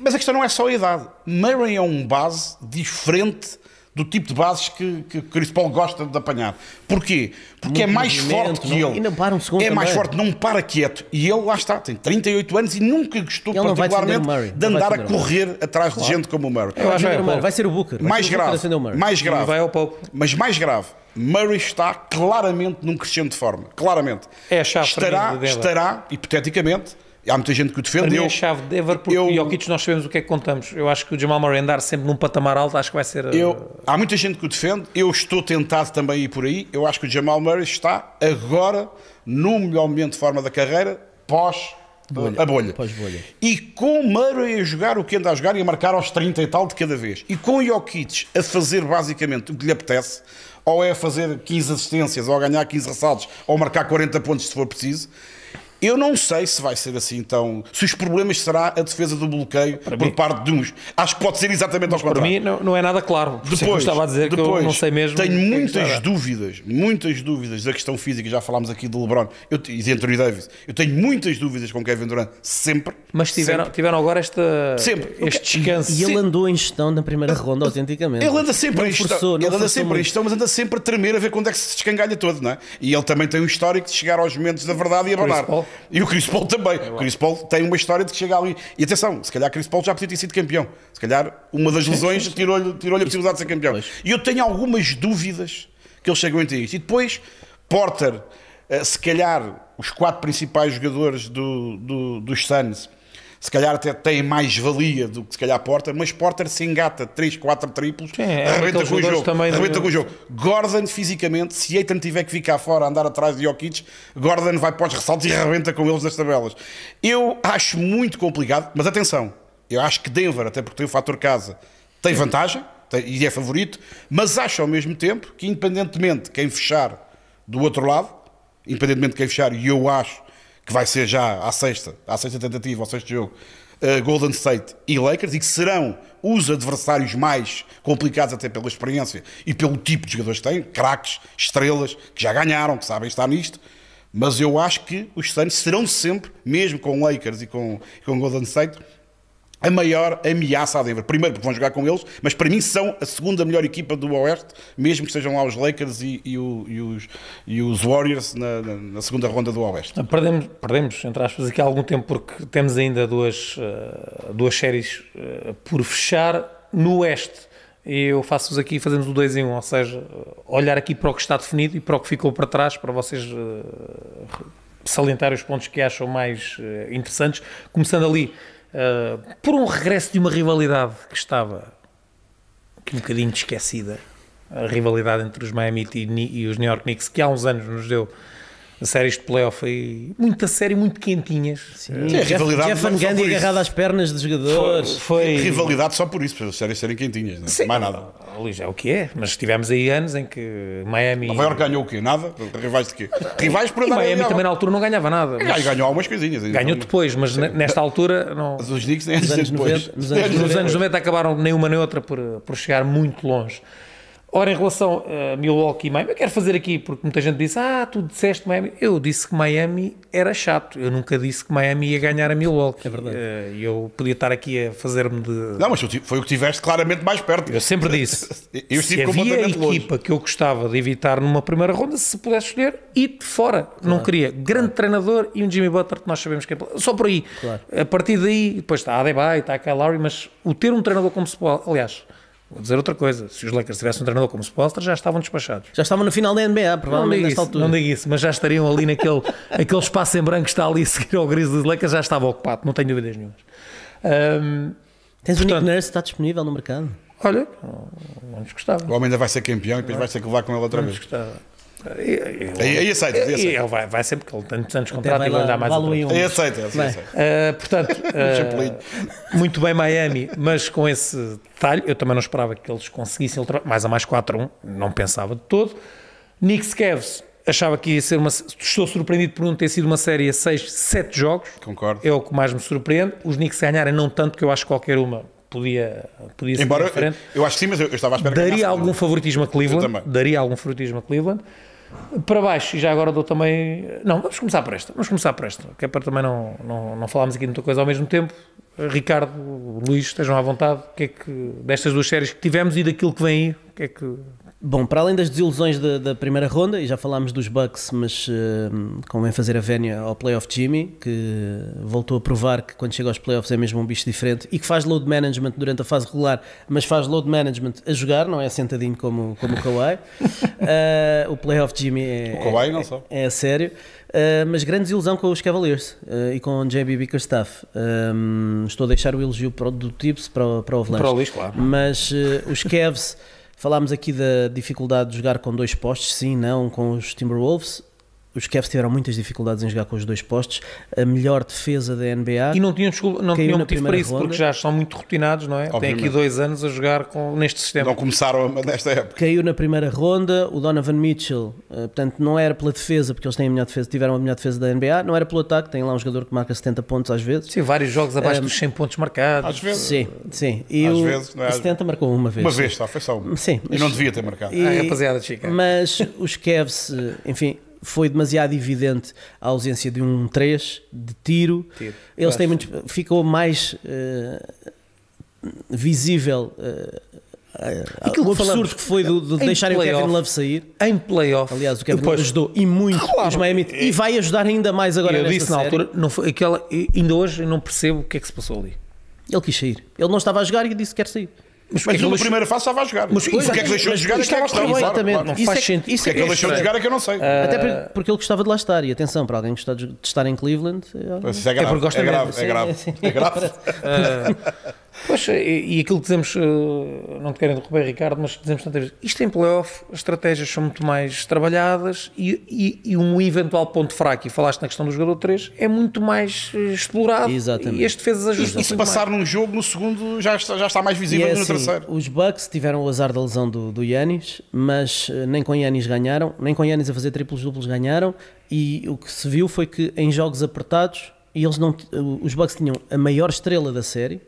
mas a questão não é só a idade. Murray é um base diferente do tipo de bases que, que Chris Paul gosta de apanhar. Porquê? Porque Muito é mais forte que não, ele. E não para um segundo é também. mais forte, não para quieto. E ele, lá está, tem 38 anos e nunca gostou ele particularmente Murray, de andar a correr atrás claro. de gente como o Murray. Vai, vai, vai ser o Booker. Mais ser grave, o Booker mais grave. Vai ao Pope. Mas mais grave, Murray está claramente num crescente de forma. Claramente. É a chave estará, estará, hipoteticamente, há muita gente que o defende. Para mim é a chave de Denver, porque eu, o Jokic nós sabemos o que é que contamos. Eu acho que o Jamal Murray andar sempre num patamar alto, acho que vai ser... Eu, uh, há muita gente que o defende, eu estou tentado também a ir por aí. Eu acho que o Jamal Murray está agora no melhor momento de forma da carreira, pós bolha. a bolha. bolha. E com Murray a jogar o que anda a jogar e a marcar aos 30 e tal de cada vez. E com o Jokic a fazer basicamente o que lhe apetece, ou é fazer 15 assistências, ou ganhar 15 ressaltos, ou marcar 40 pontos se for preciso. Eu não sei se vai ser assim, então. Se os problemas será a defesa do bloqueio para por mim, parte de uns. Acho que pode ser exatamente ao contrário. Para mim não, não é nada claro. Depois, eu estava a dizer depois, que eu não sei mesmo. Tenho muitas dúvidas, muitas dúvidas da questão física. Já falámos aqui de LeBron eu, e de Anthony Davis. Eu tenho muitas dúvidas com Kevin Durant, sempre. Mas tiveram, sempre. tiveram agora esta, sempre. este descanso. E ele andou em gestão na primeira ronda, autenticamente. Ele anda sempre em gestão. Ele anda sempre em gestão, mas anda sempre a tremer a ver quando é que se descangalha todo, não é? E ele também tem um histórico de chegar aos momentos da verdade e abanar. E o Chris Paul também. É Chris Paul tem uma história de que chega ali. E atenção, se calhar Chris Paul já podia ter sido campeão. Se calhar uma das lesões tirou-lhe tirou a possibilidade de ser campeão. E eu tenho algumas dúvidas que eles chegam entre isto. E depois, Porter, eh, se calhar os quatro principais jogadores do, do, dos Suns se calhar até tem mais valia do que se calhar Porter, mas Porter se engata 3, 4 triplos, Sim, é, arrebenta, com o, jogo, também arrebenta com o jogo. Gordon, fisicamente, se Eitan tiver que ficar fora, andar atrás de Jokic, Gordon vai para os ressaltos e arrebenta com eles das tabelas. Eu acho muito complicado, mas atenção, eu acho que Denver, até porque tem o fator casa, tem vantagem tem, e é favorito, mas acho ao mesmo tempo que, independentemente de quem fechar do outro lado, independentemente de quem fechar, e eu acho que vai ser já à sexta, à sexta tentativa, ao sexto jogo, uh, Golden State e Lakers, e que serão os adversários mais complicados até pela experiência e pelo tipo de jogadores que têm, craques, estrelas, que já ganharam, que sabem estar nisto, mas eu acho que os Suns serão sempre, mesmo com Lakers e com, com Golden State, a maior ameaça a Denver. Primeiro porque vão jogar com eles, mas para mim são a segunda melhor equipa do Oeste, mesmo que estejam lá os Lakers e, e, o, e, os, e os, Warriors na, na, na, segunda ronda do Oeste. Perdemos, perdemos, entre aspas, aqui há algum tempo porque temos ainda duas, uh, duas séries uh, por fechar no Oeste. E eu faço-vos aqui, fazemos o 2 em 1, um, ou seja, olhar aqui para o que está definido e para o que ficou para trás, para vocês uh, salientarem os pontos que acham mais interessantes, começando ali uh, por um regresso de uma rivalidade que estava um bocadinho esquecida a rivalidade entre os Miami e, e os New York Knicks, que há uns anos nos deu séries de playoff e muita série, muito quentinhas. Sim, Jeff, rivalidade Jeff Van Gundy agarrado às pernas dos jogadores. Foi. Rivalidade só por isso, para as séries serem quentinhas, não é? Sim. mais nada. Ali já é o que é, mas tivemos aí anos em que Miami. Nova Iorque ganhou o quê? Nada? Rivais de quê? Rivais por E andar Miami ali, também na altura não ganhava nada. mas Ganhou, algumas coisinhas. ainda. Ganhou depois, mas ne- nesta altura não. Os Knicks nem Nos anos depois. 90, nos anos Nos anos 90 acabaram nem uma nem outra por, por chegar muito longe. Ora, em relação a Milwaukee e Miami, eu quero fazer aqui, porque muita gente disse, ah, tu disseste Miami. Eu disse que Miami era chato. Eu nunca disse que Miami ia ganhar a Milwaukee. É verdade. E eu podia estar aqui a fazer-me de... Não, mas foi o que tiveste claramente mais perto. Eu sempre disse, Eu se havia longe. equipa que eu gostava de evitar numa primeira ronda, se pudesse escolher, ir de fora. Não queria. Grande treinador e um Jimmy Butler que nós sabemos que é. Só por aí. Claro. A partir daí, depois está a Adebayo, está a Kyle Lowry, mas o ter um treinador como Spoelstra, aliás, vou dizer outra coisa, se os Lakers tivessem um treinador como Spoelstra, já estavam despachados. Já estavam no final da NBA, Não provavelmente digo, nesta isso, altura. não digo isso, mas já estariam ali naquele aquele espaço em branco que está ali a seguir ao Grizzlies Lakers, já estava ocupado, não tenho dúvidas nenhumas. Ahm, Tens o Nick Portanto- Nurse, está disponível no mercado. olha, não, não nos gostava. O homem ainda vai ser campeão e depois vai ter que levar com ele outra Não vez. nos gostava. Aí, aí aceita, aí aceita. ele vai, vai sempre, porque ele tem tantos anos de contrato vai e vai lá, dar mais vale um. Aí aceita, aceita. Uh, portanto, uh, muito bem Miami, mas com esse detalhe, eu também não esperava que eles conseguissem mais a mais 4-1, não pensava de todo. Knicks Cavs, achava que ia ser uma. Estou surpreendido por não ter sido uma série a 6, 7 jogos. Concordo. É o que mais me surpreende. Os Knicks ganharem, não tanto, que eu acho que qualquer uma podia, podia ser Embora, diferente. eu acho que sim, mas eu, eu estava à espera que Daria ganhasse. algum favoritismo a Cleveland. Eu. Daria algum favoritismo a Cleveland. Para baixo, e já agora dou também. Não, vamos começar por esta. Vamos começar por esta, que é para também não, não, não falarmos aqui de muita coisa ao mesmo tempo. Ricardo, Luís, estejam à vontade. O que é que, destas duas séries que tivemos e daquilo que vem aí, o que é que. Bom, para além das desilusões da, da primeira ronda, e já falámos dos Bucks, mas uh, convém fazer a vénia ao playoff Jimmy, que voltou a provar que quando chega aos playoffs é mesmo um bicho diferente e que faz load management durante a fase regular, mas faz load management a jogar, não é sentadinho como, como o Kawhi. Uh, o playoff Jimmy é, O Kawhi não só. é, é sério. Uh, mas grande desilusão com os Cavaliers uh, e com o JB Bickerstaff. Um, estou a deixar o elogio para o, do Tips para, o- para o Avalanche. Para o Luís, claro. Mas eh, os Cavs, falámos aqui da dificuldade de jogar com dois postes, sim, não, com os Timberwolves. Os Cavs tiveram muitas dificuldades em jogar com os dois postes. A melhor defesa da NBA. E não tinham, desculpa, não tinham na motivo para primeira isso, ronda. porque já são muito rotinados, não é? Têm Obviamente. aqui dois anos a jogar com, neste sistema. Não começaram nesta época. Caiu na primeira ronda, o Donovan Mitchell, eh, portanto, não era pela defesa, porque eles têm a melhor defesa, tiveram a melhor defesa da NBA, não era pelo ataque, tem lá um jogador que marca 70 pontos às vezes. Sim, vários jogos abaixo Um, dos 100 pontos marcados. Às vezes. Sim, sim. E Às o vezes, não é? 70 marcou uma vez. Uma vez só, foi só uma. Sim, E mas- não devia ter marcado. E- Ah, rapaziada de Chicago. Mas os Cavs, eh, enfim, foi demasiado evidente a ausência de um 3 de tiro. Tiro. Eles têm muito. Ficou mais eh, visível eh, Aquilo o absurdo falamos. que foi do- de, Em deixarem o Kevin. Love sair. Em playoff. Aliás, o Kevin Depois- Love ajudou e muito Claro. os Miami e vai ajudar ainda mais agora eu disse na série. altura, não foi aquela, ainda hoje eu não percebo o que é que se passou ali. Ele quis sair. Ele não estava a jogar e disse que quer sair. Mas, Mas porque ele na primeira fase estava a jogar. Mas isso- porque é que deixou de jogar é que é a estava questão. a correr, claro, exatamente. claro. não Isso faz é que- sentido. isso Porque é que ele deixou de jogar é que eu não sei. Até por- porque ele gostava de lá estar. E atenção, para alguém que gosta de estar em Cleveland. é- Isso é grave, porque gosta é grave, é grave. É grave. Pois, e, e aquilo que dizemos, eh, não te quero interromper, Ricardo, mas dizemos tantas vezes, isto em playoff, as estratégias são muito mais trabalhadas e, e- e um eventual ponto fraco, e falaste na questão do jogador 3, é muito mais eh, explorado. Exatamente. E as defesas ajustam E se passar mais. num jogo, no segundo já está, já está mais E visível é do que no assim, terceiro. os Bucks tiveram o azar da lesão do, do Yanis, mas eh, nem com Yanis ganharam, nem com Yanis a fazer triplos duplos ganharam, e o que se viu foi que em jogos apertados, e eles não, os Bucks tinham a maior estrela da série,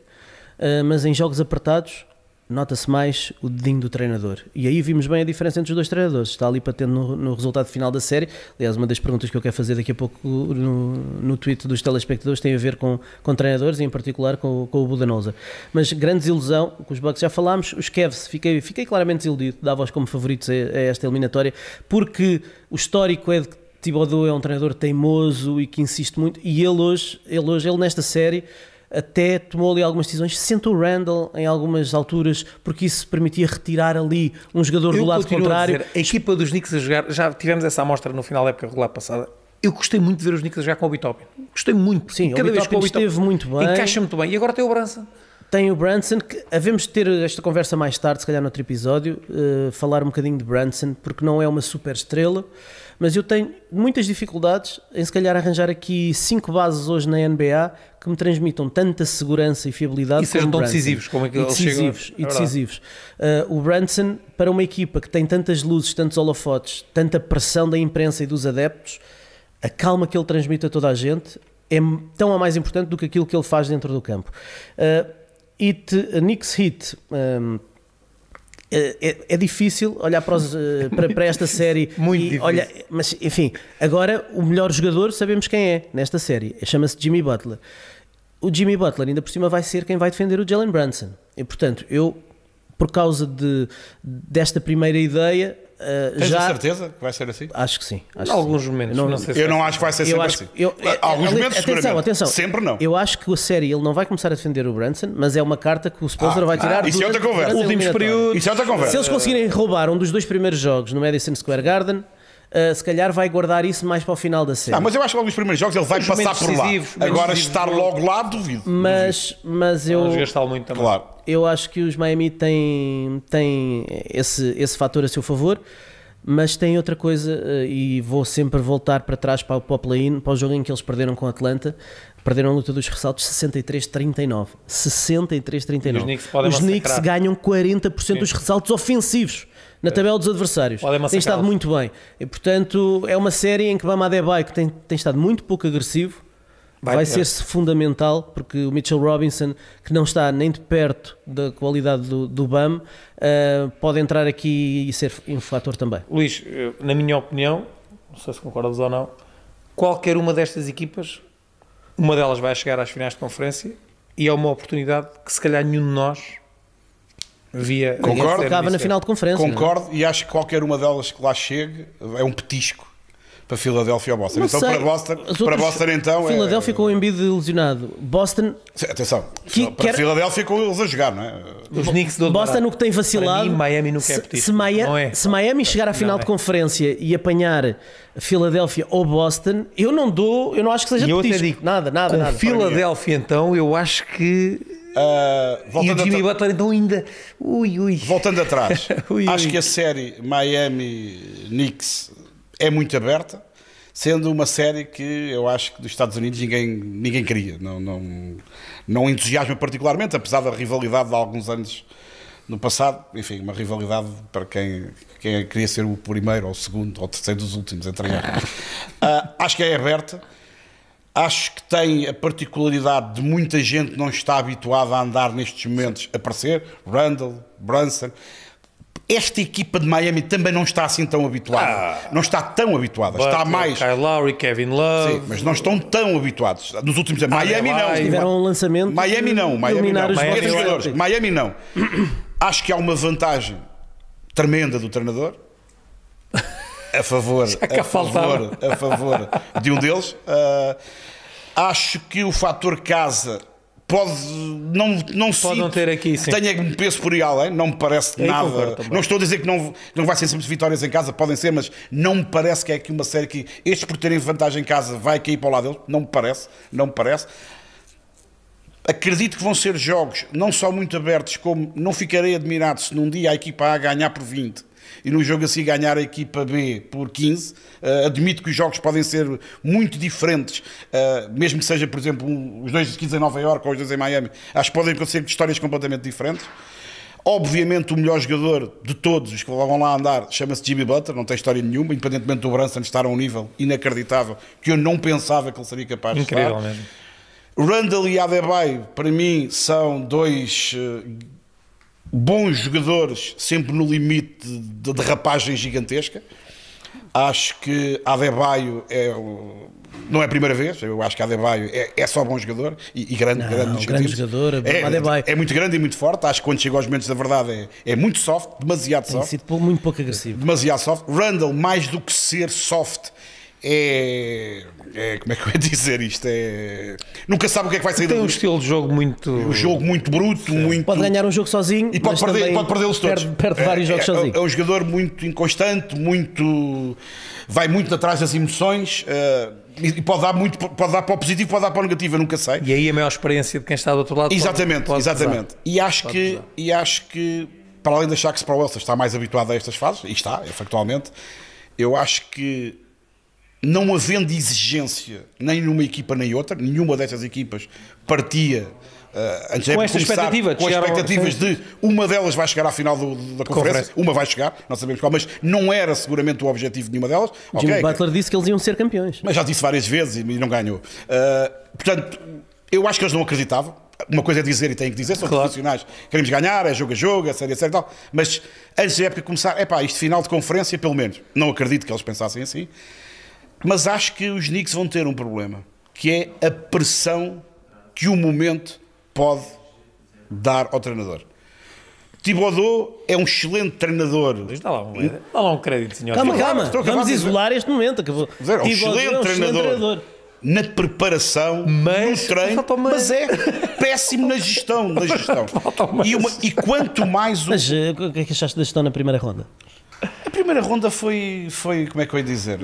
eh, mas em jogos apertados nota-se mais o dedinho do treinador. E aí vimos bem a diferença entre os dois treinadores. Está ali patente no, no resultado final da série. Aliás, uma das perguntas que eu quero fazer daqui a pouco no, no tweet dos telespectadores tem a ver com, com treinadores e em particular com, com o Budenholzer. Mas grande desilusão, com os Bucks já falámos, os Cavs, fiquei, fiquei claramente desiludido, dava-os como favoritos a, a esta eliminatória, porque o histórico é de que Thibodeau é um treinador teimoso e que insiste muito, e ele hoje, ele hoje, ele nesta série até tomou ali algumas decisões, sentou o Randall em algumas alturas, porque isso permitia retirar ali um jogador do Eu lado continuo a contrário. dizer, a equipa dos Knicks a jogar, já tivemos essa amostra no final da época regular passada. Eu gostei muito de ver os Knicks a jogar com o Bitopin. Gostei muito. Sim, cada o vez que Bitopin esteve muito bem. Encaixa muito bem. E agora tem o Brança. Tem o Branson, que havemos de ter esta conversa mais tarde, se calhar noutro episódio, uh, falar um bocadinho de Branson, porque não é uma super estrela, mas eu tenho muitas dificuldades em se calhar arranjar aqui cinco bases hoje na NBA que me transmitam tanta segurança e fiabilidade E sejam tão decisivos como é que e eles chegam. decisivos, É e verdade. decisivos. Uh, o Branson, para uma equipa que tem tantas luzes, tantos holofotes, tanta pressão da imprensa e dos adeptos, a calma que ele transmite a toda a gente é tão ou mais importante do que aquilo que ele faz dentro do campo. Uh, it, Knicks Hit. um, é, é- é difícil olhar para, os, uh, para, para esta série Muito difícil. mas enfim, agora o melhor jogador sabemos quem é nesta série, chama-se Jimmy Butler. O Jimmy Butler ainda por cima vai ser quem vai defender o Jalen Brunson. E portanto, eu por causa de, desta primeira ideia, uh, Tens a já certeza que vai ser assim? acho que sim. Acho Em alguns sim. momentos, Eu não, sei se Eu não acho que vai ser eu sempre acho assim. eu, é- Alguns ali- momentos, atenção, seguramente. atenção. Sempre não. Eu acho que a série ele não vai começar a defender o Brunson, mas é uma carta que o Sponsor Ah, vai tirar. ah, isso é outra durante- conversa. a Últimos períodos. Isso é outra Se conversa. eles conseguirem roubar um dos dois primeiros jogos no Madison Square Garden, uh, se calhar vai guardar isso mais para o final da série. Ah, mas eu acho que logo nos primeiros jogos ele vai Os passar por lá. Agora estar logo lá, duvido. mas, mas eu, Vamos muito também. Claro. eu acho que os Miami têm, têm esse, esse fator a seu favor, mas tem outra coisa, eh, e vou sempre voltar para trás para o para o play-in, para o jogo em que eles perderam com a Atlanta. Perderam a luta dos ressaltos 63-39. 63-39. E os Knicks podem Os Knicks ganham 40% dos ressaltos ofensivos na tabela dos adversários. Tem estado muito bem. E, portanto, é uma série em que Bama Adebayo, que tem, tem estado muito pouco agressivo, Vai vai, ter. ser fundamental, porque o Mitchell Robinson, que não está nem de perto da qualidade do, do BAM, eh, pode entrar aqui e ser um fator também. Luís, eu, na minha opinião, não sei se concordas ou não, qualquer uma destas equipas, uma delas vai chegar às finais de conferência e é uma oportunidade que se calhar nenhum de nós via. Concordo. Acaba na final de conferência. não é? Concordo e acho que qualquer uma delas que lá chegue é um petisco para Filadélfia ou Boston. Não então sei. para Boston, para Boston então é- Filadélfia com o Embiid ilusionado. Boston, Sim, Atenção, Que- para quer- Filadélfia com eles a jogar, não é? Os Knicks do Boston no que tem vacilado. Para mim, Miami nunca é se, petisco. se, Miami, Não é. se Miami chegar à final Não é. de conferência e apanhar Filadélfia ou Boston, eu não dou, eu não acho que seja E eu até petisco. digo, nada, nada, com nada. Filadélfia, então, eu acho que. Ah, E o Jimmy Butler, então, ainda. Ui, ui. voltando atrás, Ui, acho ui. que a série Miami-Knicks é muito aberta, sendo uma série que eu acho que dos Estados Unidos ninguém, ninguém queria. Não, não, não entusiasma particularmente, apesar da rivalidade de alguns anos no passado. Enfim, uma rivalidade para quem, quem queria ser o primeiro, ou o segundo, ou o terceiro dos últimos, entre. Ah, acho que é aberta. Acho que tem a particularidade de muita gente não está habituada a andar nestes momentos a aparecer. Randall, Brunson. Esta equipa de Miami também não está assim tão habituada. não está tão habituada. está mais. Kyle Lowry, Kevin Love. Sim, mas não estão tão habituados. Nos últimos anos. Miami vai. não. Tiveram um lançamento. Miami não. Miami não. Miami, jogadores. Celtics. Miami não. Acho que há uma vantagem tremenda do treinador. A favor, a favor, a favor de um deles. Ah, acho que o fator casa pode não, não Pode sinto não ter aqui, sim. tenha um peso por aí além, não me parece Aí nada. concordo. Não estou a dizer que não, não vai ser sempre vitórias em casa, podem ser, mas não me parece que é aqui uma série que estes por terem vantagem em casa vai cair para o lado deles. Não me parece, não me parece. Acredito que vão ser jogos não só muito abertos, como não ficarei admirado se num dia a equipa A ganhar por 20 e no jogo assim ganhar a equipa B por 15. Uh, admito que os jogos podem ser muito diferentes, uh, mesmo que seja, por exemplo, um- os dois de 15 em Nova Iorque ou os dois em Miami. Acho que podem acontecer histórias completamente diferentes. Obviamente, o melhor jogador de todos os que vão lá andar chama-se Jimmy Butler, não tem história nenhuma, independentemente do Brunson estar a um nível inacreditável que eu não pensava que ele seria capaz de Incrível estar. mesmo. Randall e Adebayo, para mim, são dois eh, bons jogadores, sempre no limite de derrapagem gigantesca. Acho que Adebayo é, não é a primeira vez, eu acho que Adebayo é, é só bom jogador e, e grande, Não, grande, grande jogador, é, é muito grande e muito forte. Acho que quando chega aos momentos da verdade é, é muito soft, demasiado Tem soft sido muito pouco agressivo. demasiado soft. Randall, mais do que ser soft, é, é- Como é que eu ia dizer isto? É, nunca sabe o que é que vai sair Tem um estilo de jogo muito. Um jogo muito bruto, muito. Pode ganhar um jogo sozinho E pode perder, pode perdê-los todos. Perde, perde É- vários jogos é, sozinho. É, um jogador muito inconstante, muito. vai muito atrás das emoções eh, e pode dar muito, pode dar para o positivo, pode dar para o negativo, eu nunca sei. E aí a maior experiência de quem está do outro lado. pode- Exatamente, pode exatamente. E acho Pode que, pesar. e acho que para além de achar que se para o Elsa está mais habituado a estas fases, e está, é factualmente, eu acho que não havendo exigência nem numa equipa nem outra, nenhuma destas equipas partia eh, antes da Com esta começar, expectativa de com chegar ao- expectativas sim. de uma delas vai chegar à final do- da conferência, Conferência. uma vai chegar, não sabemos qual, mas não era seguramente o objetivo de nenhuma delas. Jimmy Ok, Butler disse que eles iam ser campeões. mas já disse várias vezes e não ganhou. Uh, portanto, eu acho que eles não acreditavam. Uma coisa é dizer e têm que dizer, são Claro. profissionais, queremos ganhar, é jogo a jogo, é série a série e tal. Mas antes da época começar, é pá, isto final de conferência, pelo menos. Não acredito que eles pensassem assim. Mas acho que os Knicks vão ter um problema, que é a pressão que o momento pode dar ao treinador. Thibodeau é um excelente treinador. Dá lá um, dá lá um crédito, senhor. Calma, calma. estou a acabar Vamos isolar este momento. Acabou. dizer, é um excelente treinador. na preparação, Mas- no treino, mas é péssimo na gestão. Na gestão. E, uma- e quanto mais o- Mas eh, o que é que achaste da gestão na primeira ronda? A primeira ronda foi, foi, como é que eu ia dizer?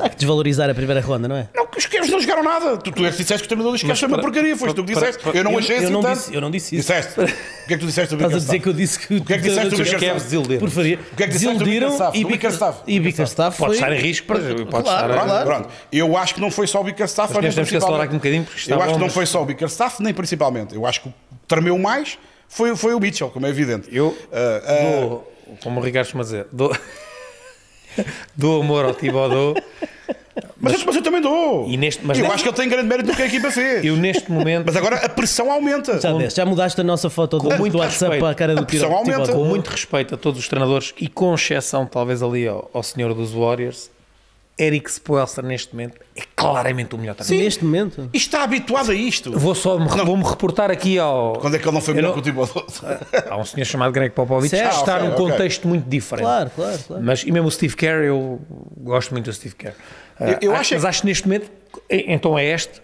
Há que desvalorizar a primeira ronda, não é? Não, que os Cavs não jogaram nada. Tu, tu é que disseste que o treinador dos Cavs foi uma para- porcaria, foste tu que para- disseste. Eu não achei eu assim não tanto. disse- eu não disse isso. Disseste. O que é que tu disseste do Estás a dizer que eu disse que o que é que disseste? Cavs desiludiram. Por faria. que é que disseste do Desiludiram Bickerstaff? e Bickerstaff? E Bickerstaff Pode foi... estar em risco, pode Claro, estar. Pronto. Eu acho que não foi só o Bickerstaff. Nem temos que acelerar aqui um bocadinho, porque está Eu acho que não foi só o Bickerstaff, nem principalmente. Eu acho que o que tremeu mais foi, foi o Mitchell, como é evidente. Eu Ah, ah, como o Ricardo costuma dizer, dou, dou amor ao Thibodeau. mas, eu, mas eu também dou. E neste- mas eu neste- acho que ele tem grande mérito no que a equipa fez. Eu neste momento, Mas agora a pressão aumenta. Já, deste, já mudaste a nossa foto do, muito do WhatsApp respeito. para a cara do A pressão Tiro- com muito respeito a todos os treinadores e com exceção talvez ali ao, ao senhor dos Warriors, Eric Spoelstra neste momento é claramente o melhor treinador. Neste momento. E está habituado a isto. Vou só me, vou-me reportar aqui ao. Quando é que ele não foi melhor não- que o Thibodeau? Há um senhor chamado Greg Popovich que está Ah, num ok. contexto muito diferente. Claro, claro, claro. Mas e mesmo o Steve Kerr, eu gosto muito do Steve Kerr. Eu- eu Ah, acho mas é- acho que neste momento, então é este,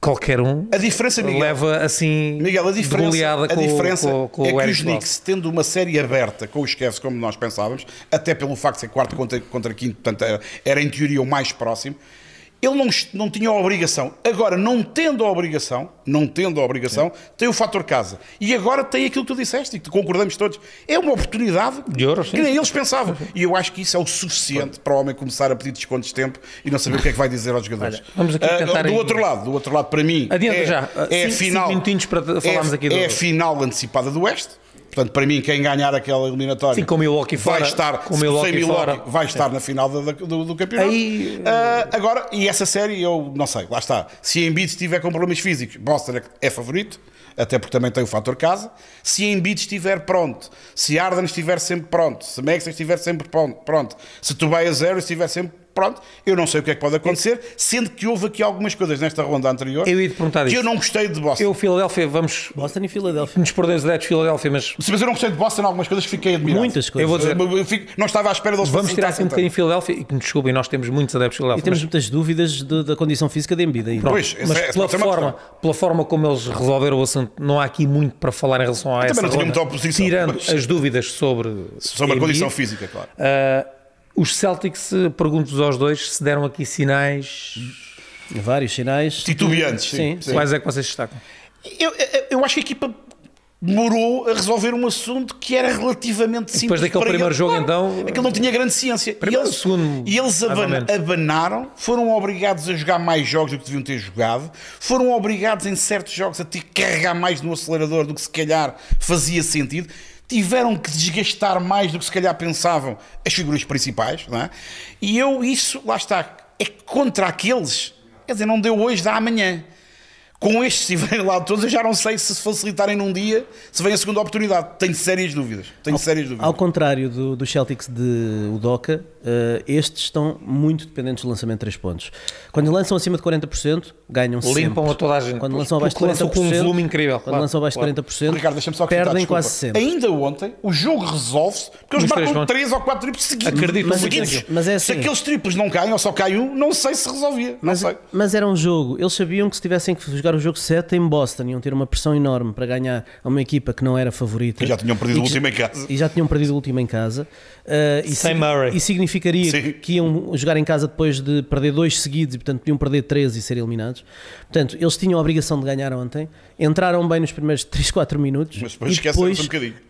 qualquer um A diferença, Miguel, leva assim Miguel, a diferença, a com, diferença com, com é o que Eric os Knicks, tendo uma série aberta com os Cavs como nós pensávamos, até pelo facto de ser quarto contra, contra quinto, portanto era, era em teoria o mais próximo, ele não, não tinha a obrigação. Agora, não tendo a obrigação, não tendo a obrigação, tem o fator casa. E agora tem aquilo que tu disseste e que concordamos todos. É uma oportunidade De ouro, sim. que nem eles pensavam. E eu acho que isso é o suficiente para o homem começar a pedir descontos de tempo e não saber o que é que vai dizer aos jogadores. Olha, vamos aqui Ah, tentar do aí- outro lado, do outro lado, para mim, Adianta é, já. É cinco- final. cinco minutinhos para falarmos é, aqui do- É a final antecipada do Oeste. Portanto, para mim, quem ganhar aquela eliminatória Sim, com Milwaukee vai fora, estar, com Milwaukee sem Milwaukee, fora. vai estar na final da- do, do campeonato. Aí- Ah, agora, e essa série, eu não sei, lá está. Se Embiid estiver com problemas físicos, Boston é, favorito, até porque também tem o fator casa. Se Embiid estiver pronto, se Arden estiver sempre pronto, se Maxey estiver sempre pron- pronto, se Tobias Zero estiver sempre pronto, eu não sei o que é que pode acontecer, sendo que houve aqui algumas coisas nesta ronda anterior Eu ia te perguntar que isso. eu não gostei de Boston. Eu, Filadélfia, vamos Boston e Filadélfia. nos perder os adeptos de Filadélfia, mas Mas eu não gostei de Boston em algumas coisas que fiquei admirado. Muitas coisas. Eu vou dizer- Eu fico- não estava à espera deles vamos tirar aqui um bocadinho Filadélfia e que me desculpem, nós temos muitos adeptos de E Filadélfia. temos mas- muitas dúvidas de- da condição física de Embiid. Pronto, Pois, essa mas é- pela, forma, pela forma como eles resolveram o assunto, não há aqui muito para falar em relação a também essa não tinha muita oposição, tirando mas- as dúvidas sobre, Sobre a condição física, claro. Ah, os Celtics, eh, pergunto-vos aos dois se deram aqui sinais. Vários sinais. Titubeantes, sim. Sim, Sim. Quais é que vocês destacam? Eu, eu- eu acho que a equipa demorou a resolver um assunto que era relativamente simples. Depois daquele para primeiro eles. jogo, Claro, então, Aquele não tinha grande ciência. primeiro e eles, segundo, e eles aban- abanaram, foram obrigados a jogar mais jogos do que deviam ter jogado, foram obrigados em certos jogos a ter que carregar mais no acelerador do que se calhar fazia sentido. Tiveram que desgastar mais do que se calhar pensavam as figuras principais, não é? E eu, isso, lá está, é contra aqueles. Quer dizer, não deu hoje, dá amanhã. Com estes, se estiverem lá todos, eu já não sei se se facilitarem num dia, se vem a segunda oportunidade. Tenho sérias dúvidas. Tenho sérias dúvidas. Ao contrário do, do Celtics de Udoca, eh, estes estão muito dependentes do lançamento de 3 pontos. Quando lançam acima de 40%, ganham sempre. Limpam a toda a gente. Quando lançam abaixo de Porque lançam 40%, com um volume incrível. Quando claro, lançam abaixo claro. de 40%, Ricardo, deixa-me só perdem desculpa. quase sempre. Ainda ontem, o jogo resolve-se porque eles Nos três marcam pontos. 3 ou 4 triplos seguidos. Acredito Mas seguidos. naquilo. Mas é Se assim. aqueles triplos não caem ou só cai um, não sei se resolvia. Não Mas, sei. mas era um jogo, eles sabiam que se tivessem que jogar o jogo 7 em Boston iam ter uma pressão enorme para ganhar a uma equipa que não era favorita. E já tinham perdido o último em casa. E já tinham perdido o último em casa. Uh, e, Sem Murray. e significaria Sim. que iam jogar em casa depois de perder dois seguidos e, portanto, podiam perder três e ser eliminados. Portanto, eles tinham a obrigação de ganhar ontem, entraram bem nos primeiros 3, 4 minutos. Mas depois e depois, um bocadinho.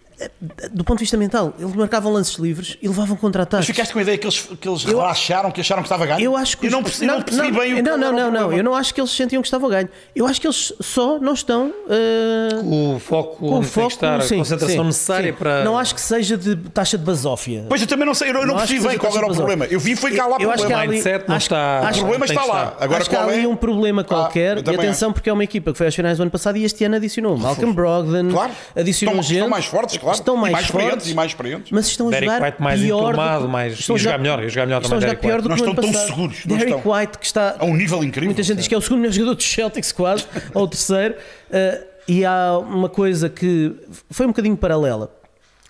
Do ponto de vista mental, eles marcavam lances livres e levavam Mas contra-ataques. ficaste com a ideia que eles, que eles relaxaram, que acharam que estava a ganho? Eu acho que eu não percebi, não, percebi bem o que não, não, era o não, não, problema. eu não acho que eles sentiam que estavam a ganho. Eu acho que eles só não estão uh, O foco com o foco, que estar, sim, a concentração sim, necessária sim. para. Não acho que seja de taxa de basófia. Pois eu também não sei, eu não, eu não Não percebi que bem qual era o problema. Eu vi foi cá lá o Eu acho que problema. ali- mindset não acho- está. acho- O problema está que lá. Agora acho que há ali é? um problema qualquer eu e atenção porque é uma equipa que foi às finais do ano passado e este ano adicionou Malcolm Brogdon, Claro. adicionou Estão- gente, estão mais fortes, claro. Estão E mais, mais experientes, fortes, e mais experientes. mas estão a Derek jogar White mais pior enturmado, do que, mais- estão e jogar melhor, e jogar melhor estão a também, jogar Derek pior White. do Não que o ano estão tão passado. seguros, não Derek estão. White que está A um nível incrível. Muita gente diz que é o segundo melhor jogador dos Celtics, quase, ou o terceiro. Uh, e há uma coisa que foi um bocadinho paralela.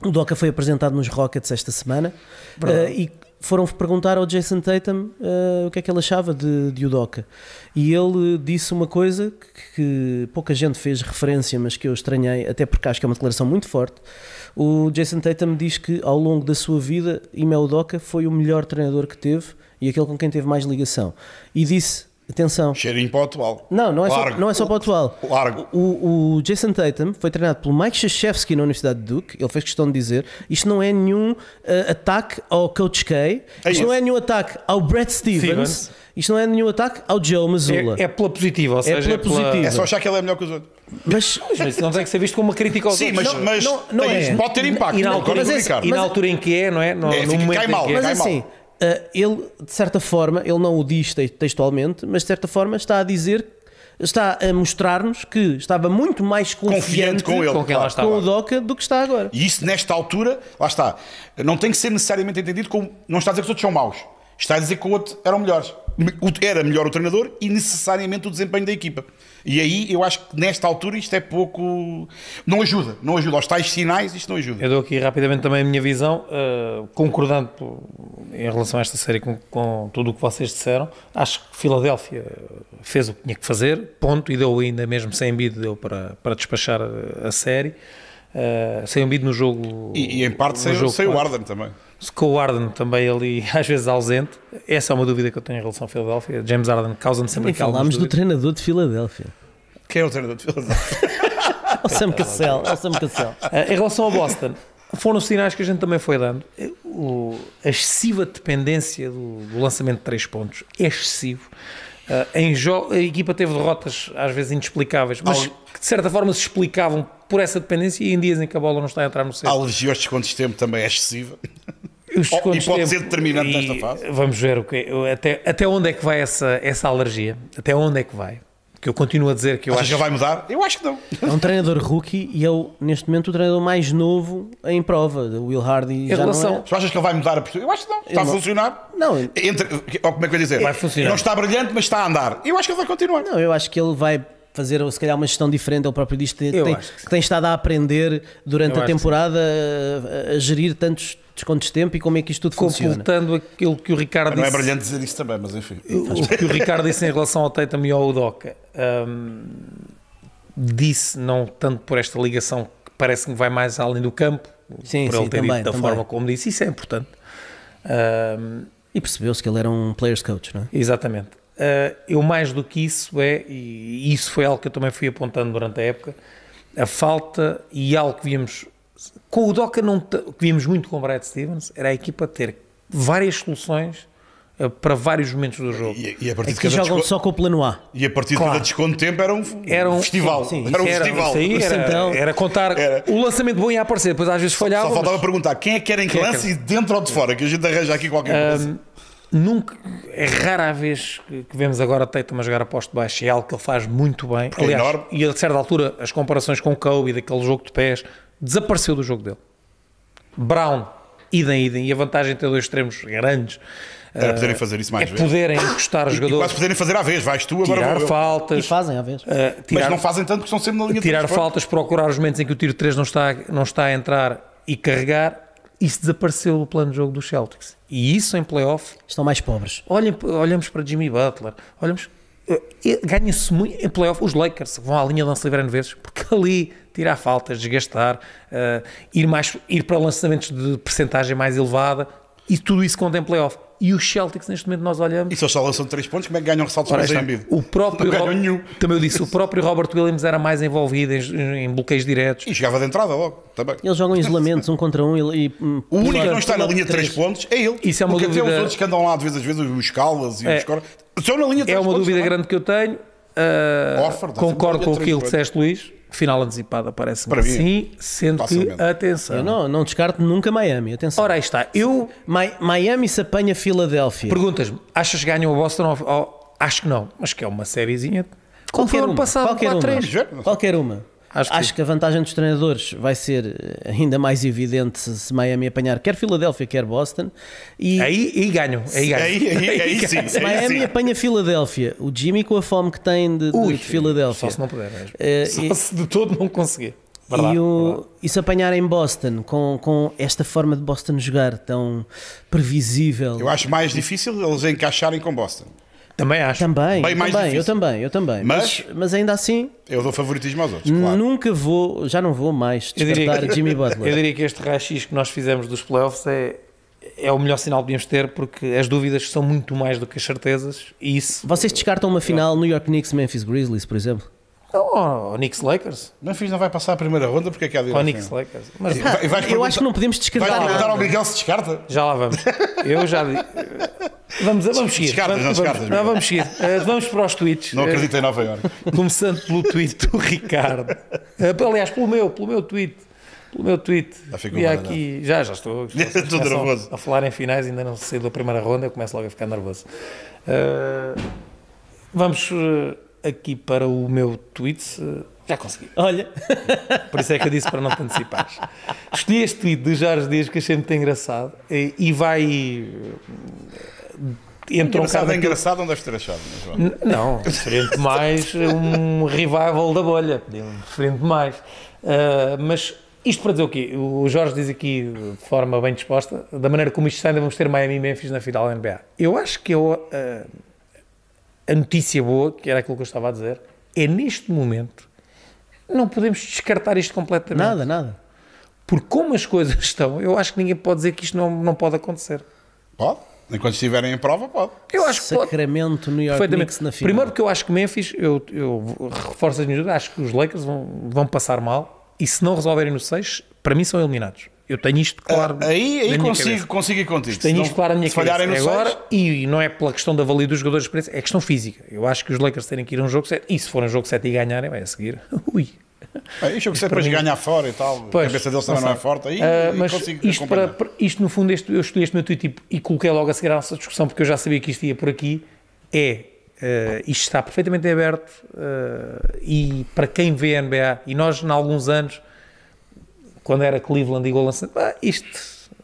O Doca foi apresentado nos Rockets esta semana uh, e foram perguntar ao Jason Tatum uh, o que é que ele achava de, de Udoka. E ele disse uma coisa que, que pouca gente fez referência, mas que eu estranhei, até porque acho que é uma declaração muito forte. O Jason Tatum diz que ao longo da sua vida, Ime Udoka foi o melhor treinador que teve e aquele com quem teve mais ligação. E disse, atenção, Cheirinho para o atual. não, não é, só, não é só para o atual. Largo. O, o Jason Tatum foi treinado pelo Mike Krzyzewski na Universidade de Duke. Ele fez questão de dizer: isto não é nenhum eh, ataque ao Coach K, É isto isso. não é nenhum ataque ao Brad Stevens, Stevens. isto não é nenhum ataque ao Joe Mazzulla. É, é pela positiva, ou seja, pela positiva. É só achar que ele é melhor que os outros. Mas Mas isso não tem que ser visto como uma crítica aos Sim, outros. mas, mas não- não tem- é. pode ter impacto. E na não, altura, mas é- Ricardo. e na mas- altura em que é, não é? No, É, no cai em mal, que é. Mas cai mal. assim, ele, de certa forma, ele não o diz te- textualmente, mas de certa forma está a dizer, está a mostrar-nos que estava muito mais confiante, Confiante com ele. com claro. com o Doca do que está agora. E isso, nesta altura, lá está. Não tem que ser necessariamente entendido como. Não está a dizer que os outros são maus. Está a dizer que o outro eram melhores. O- Era melhor o treinador e necessariamente o desempenho da equipa. E aí eu acho que nesta altura isto é pouco. Não ajuda. Não ajuda. Aos tais sinais isto não ajuda. Eu dou aqui rapidamente também a minha visão, uh, concordando em relação a esta série com, com tudo o que vocês disseram. Acho que Filadélfia fez o que tinha que fazer, ponto, e deu ainda mesmo sem Embiid, deu para, para despachar a, série. Uh, sem Embiid no jogo. E, e em parte sem, jogo sem o. Arden também. Com o Arden também ali às vezes ausente. Essa é uma dúvida que eu tenho em relação a Filadélfia. James Arden causa-me sempre algumas falámos do treinador de Filadélfia. Quem é o treinador de Filadélfia? O Sam Cassell. o Sam Cassell. Uh, em relação ao Boston, foram os sinais que a gente também foi dando. O, a excessiva dependência do, do lançamento de três pontos é excessivo. Uh, em a equipa teve derrotas às vezes inexplicáveis, mas que de certa forma se explicavam por essa dependência e em dias em que a bola não está a entrar no A centro. alergia aos descontos de tempo também é excessiva. Os Oh, e pode de ser determinante nesta fase. Vamos ver o que, até, até onde é que vai essa, essa alergia. Até onde é que vai. Que eu continuo a dizer que eu Achas acho que já vai mudar? Eu acho que não. É um treinador rookie e é o, neste momento o treinador mais novo em prova. O Will Hardy já relação- não é. Tu achas que ele vai mudar a postura? Eu acho que não. Está a não- funcionar. Não, Entre, ou como é que eu ia dizer? Vai funcionar. Não está brilhante, mas está a andar. Eu acho que ele vai continuar. não, eu acho que ele vai fazer se calhar uma gestão diferente. Ele próprio diz que tem, que tem estado a aprender durante Eu a temporada a, a gerir tantos descontos de tempo e como é que isto tudo funciona. completando aquilo que o Ricardo Não é disse. brilhante dizer isso também, mas enfim. o que o Ricardo disse em relação ao Tatum e ao Udoca hum, disse não tanto por esta ligação que parece que vai mais além do campo Sim, por sim, ele ter também, dito da também. forma como disse, isso é importante Hum, E percebeu-se que ele era um players coach, não é? exatamente Uh, eu mais do que isso é e isso foi algo que eu também fui apontando durante a época a falta e algo que víamos com o Udoca não víamos muito com o Brad Stevens era a equipa ter várias soluções uh, para vários momentos do jogo E, e a partir de Aqui cada jogam desconto, só com o plano A. e a partir de Claro. cada desconto de tempo era um, Era um- festival. sim, sim, era um era, festival. isso aí era, Então- era contar Era. o lançamento bom ia aparecer, depois às vezes falhava. Só faltava mas perguntar quem é que era em que Quem é que lance e dentro ou de fora, que a gente arranja aqui qualquer coisa. nunca, é rara a vez que, que vemos agora Tatum a jogar a posto baixo, é algo que ele faz muito bem. é Aliás, enorme. e a certa altura as comparações com o Kobe, daquele jogo de pés, desapareceu do jogo dele. Brown, idem, idem. E a vantagem de ter dois extremos grandes Era poderem fazer isso é mais vezes. poderem encostar os E quase jogadores, poderem fazer à vez. Vais tu, agora tirar vou eu. E faltas, fazem à vez. eh, Mas tirar, não fazem tanto porque estão sempre na linha de tirar faltas, procurar os momentos em que o tiro 3 não está, não está a entrar e carregar. Isso desapareceu do plano de jogo dos Celtics. E isso em playoff Estão mais pobres. Olhem, olhamos para Jimmy Butler, olhamos, eh, ganha-se muito em playoff. Os Lakers vão à linha de lance livre vezes, porque ali tirar faltas, desgastar, eh, ir, mais, ir para lançamentos de percentagem mais elevada e tudo isso conta em playoff. E os Celtics, neste momento, nós olhamos. E se eles só lançam 3 pontos, como é que ganham ressaltos para o Embiid? o próprio Não nenhum. Também eu disse, o próprio Robert Williams era mais envolvido em, em bloqueios diretos. E chegava de entrada logo, também. Eles jogam em isolamentos, um contra um e. e O único que não está na linha de 3 três. pontos é ele. Isso é uma Porque até dúvida- os outros que andam lá de vez às vezes, os Calas e É. os Cor... Estão na linha de 3 É uma pontos. dúvida também. grande que eu tenho. Uh, Orford, concordo com aquilo que disseste, Luís. Final antecipada, parece-me Para que mim, sim, sendo facilmente. que, atenção. Eu não, não descarto nunca Miami, atenção. Ora, aí está. Eu Mi- Miami se apanha Filadélfia. Perguntas-me, achas que ganham o Boston? Ou, ou- acho que não, mas que é uma sériezinha. Como foi Qualquer uma, passado, qualquer uma. 4-3. Vamos ver. não sei. Qualquer uma. Acho Acho, que que, a vantagem dos treinadores vai ser eh, ainda mais evidente se Miami apanhar quer Filadélfia, quer Boston. E Aí, aí ganham. Aí ganham. Aí, aí, aí sim. se aí Miami sim. apanha Filadélfia, o Jimmy com a fome que tem de, de Ui, Filadélfia. Só se não puder mesmo. Eh, Só e- se de todo não conseguir. Verdade, e, o, verdade. e se apanharem Boston com, com esta forma de Boston jogar tão previsível. Eu acho mais difícil eles encaixarem com Boston. Também acho. Também, Bem eu mais também, eu também, eu também. Mas, Mas- mas ainda assim, Eu dou favoritismo aos outros, claro. nunca vou, já não vou mais Eu diria, descartar que, Jimmy eu Butler. diria que este raio-x que nós fizemos dos playoffs é, é o melhor sinal que devíamos ter porque as dúvidas são muito mais do que as certezas e isso. Vocês descartam uma final New York Knicks Memphis Grizzlies, por exemplo? Ou oh, Knicks Lakers. Memphis não vai passar a primeira ronda porque é que há de ir Ou ao Knicks. Lakers. Mas E vai- e vais Eu acho perguntar- que não podemos descartar perguntar nada. ao Miguel se descarta? já lá vamos. Eu já digo. Vamos, vamos seguir. Descartas, vamos, não descartas, vamos, não, vamos seguir. Eh, vamos para os tweets. Não Eh, acredito em Nova Iorque. Começando pelo tweet do Ricardo. Eh, aliás, pelo meu, pelo meu tweet. Pelo meu tweet. Já ficou aqui, já, já estou. Estou nervoso. A falar em finais, ainda não saí da primeira ronda, eu começo logo a ficar nervoso. Eh, vamos eh, aqui para o meu tweet. eh, já consegui. Olha, Por isso é que eu disse para não te antecipares. Escolhi este tweet de Jorge Dias que achei muito engraçado e, e vai. eh, Entrou um Engraçado, é engraçado, não deves ter achado. mas Não, diferente mais um revival da bolha, diferente mais. Ah, mas isto para dizer o quê? O Jorge diz aqui de forma bem disposta, da maneira como isto está, ainda vamos ter Miami e Memphis na final da NBA. Eu acho que eu, ah, a notícia boa, que era aquilo que eu estava a dizer, é neste momento não podemos descartar isto completamente. nada, nada. Porque como as coisas estão, eu acho que ninguém pode dizer que isto não, não pode acontecer. Pode. Enquanto estiverem em prova, pode. Eu acho que pode. Sacramento, New York. Knicks na final. Primeiro porque eu acho que Memphis, eu, eu reforço as minhas dúvidas, acho que os Lakers vão, vão passar mal e se não resolverem no 6, para mim são eliminados. Eu tenho isto claro. Ah, Aí, na aí minha consigo, cabeça. consigo ir contigo. Tenho isto claro na minha cabeça. no Agora, seis, e não é pela questão da valia dos jogadores de experiência, é questão física. Eu acho que os Lakers terem que ir a um jogo 7, e se for um jogo 7 e ganharem, vai a seguir. Ui. Aí o jogo sempre para mim- ganhar fora e tal. Pois, a cabeça deles também não não é forte. Aí aí mas consigo isto, para, isto, no fundo, este, eu escolhi este meu tweet e, e coloquei logo a seguir à nossa discussão, porque eu já sabia que isto ia por aqui, é, ah, isto está perfeitamente aberto ah, e para quem vê a NBA, e nós, em alguns anos, quando era Cleveland e Golden State, ah, isto,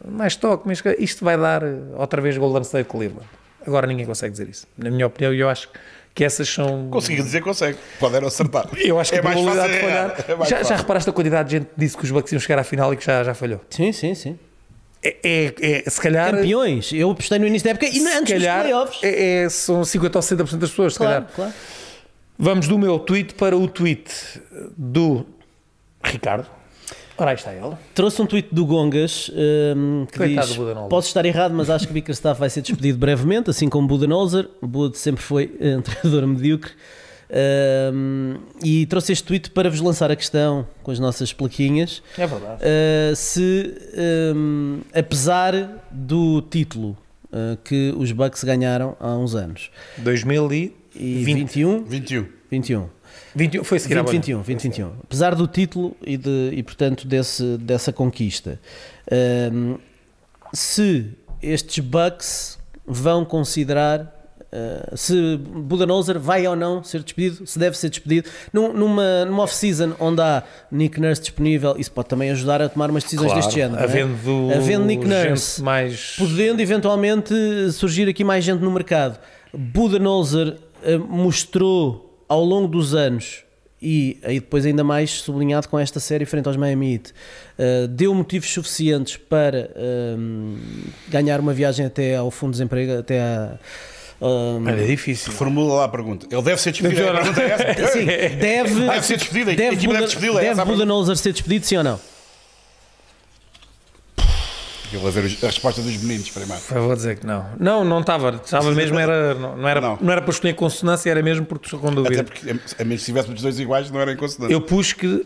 mais toque, mas isto vai dar ah, outra vez Golden State Cleveland. Agora ninguém consegue dizer isso. Na minha opinião, eu acho que essas são... Consegui dizer que consegue. Pode era acertar. Eu acho que é a probabilidade de falhar. É mais já, já reparaste a quantidade de gente que disse que os Bucks iam chegar à final e que já, já falhou? Sim, sim, sim. É, é- é- se calhar. Campeões. Eu apostei no início da época e se antes dos playoffs. é, é- são 50 ou 60% das pessoas, se Claro, calhar. claro. Vamos do meu tweet para o tweet do Ricardo. Ora, aí está ele. Trouxe um tweet do Gongas hum, que Coitado diz. Posso estar errado, mas acho que Bickerstaff vai ser despedido brevemente, assim como Budenholzer. O Bud sempre foi eh, um treinador medíocre. Hum, e trouxe este tweet para vos lançar a questão com as nossas plaquinhas. É verdade. Uh, se, um, apesar do título uh, que os Bucks ganharam há uns anos, 2020. e 21, 21. 21, 21 foi a seguir à 20, bolha. 21, 20, 21, apesar do título e, de, e portanto desse, dessa conquista, um, se estes Bucks vão considerar Uh, se Budenholzer vai ou não ser despedido, se deve ser despedido. Num, numa numa off-season onde há Nick Nurse disponível, isso pode também ajudar a tomar umas decisões Claro, deste género. não é? havendo, Havendo Nick Nurse, mais... podendo eventualmente surgir aqui mais gente no mercado. Budenholzer uh, mostrou ao longo dos anos e aí depois ainda mais sublinhado com esta série frente aos Miami Heat, uh, deu motivos suficientes para um, ganhar uma viagem até ao fundo de desemprego, até a um, Olha, é difícil. Formula lá a pergunta. Ele deve ser despedido. Não, A pergunta é essa. Sim, deve, Deve ser despedido. A deve, equipa deve despedi-lo. é deve essa a pergunta. Budenholzer ser despedido, sim ou não? Eu vou ver os- a resposta dos meninos primeiro. Eu vou dizer que não. Não, não estava. Estava mesmo, era, não, não era, Não. não. era para escolher consonância, era mesmo porque estou com Até dúvida. porque, a menos que tivéssemos os dois iguais, não era inconsonante. Eu pus que, uh,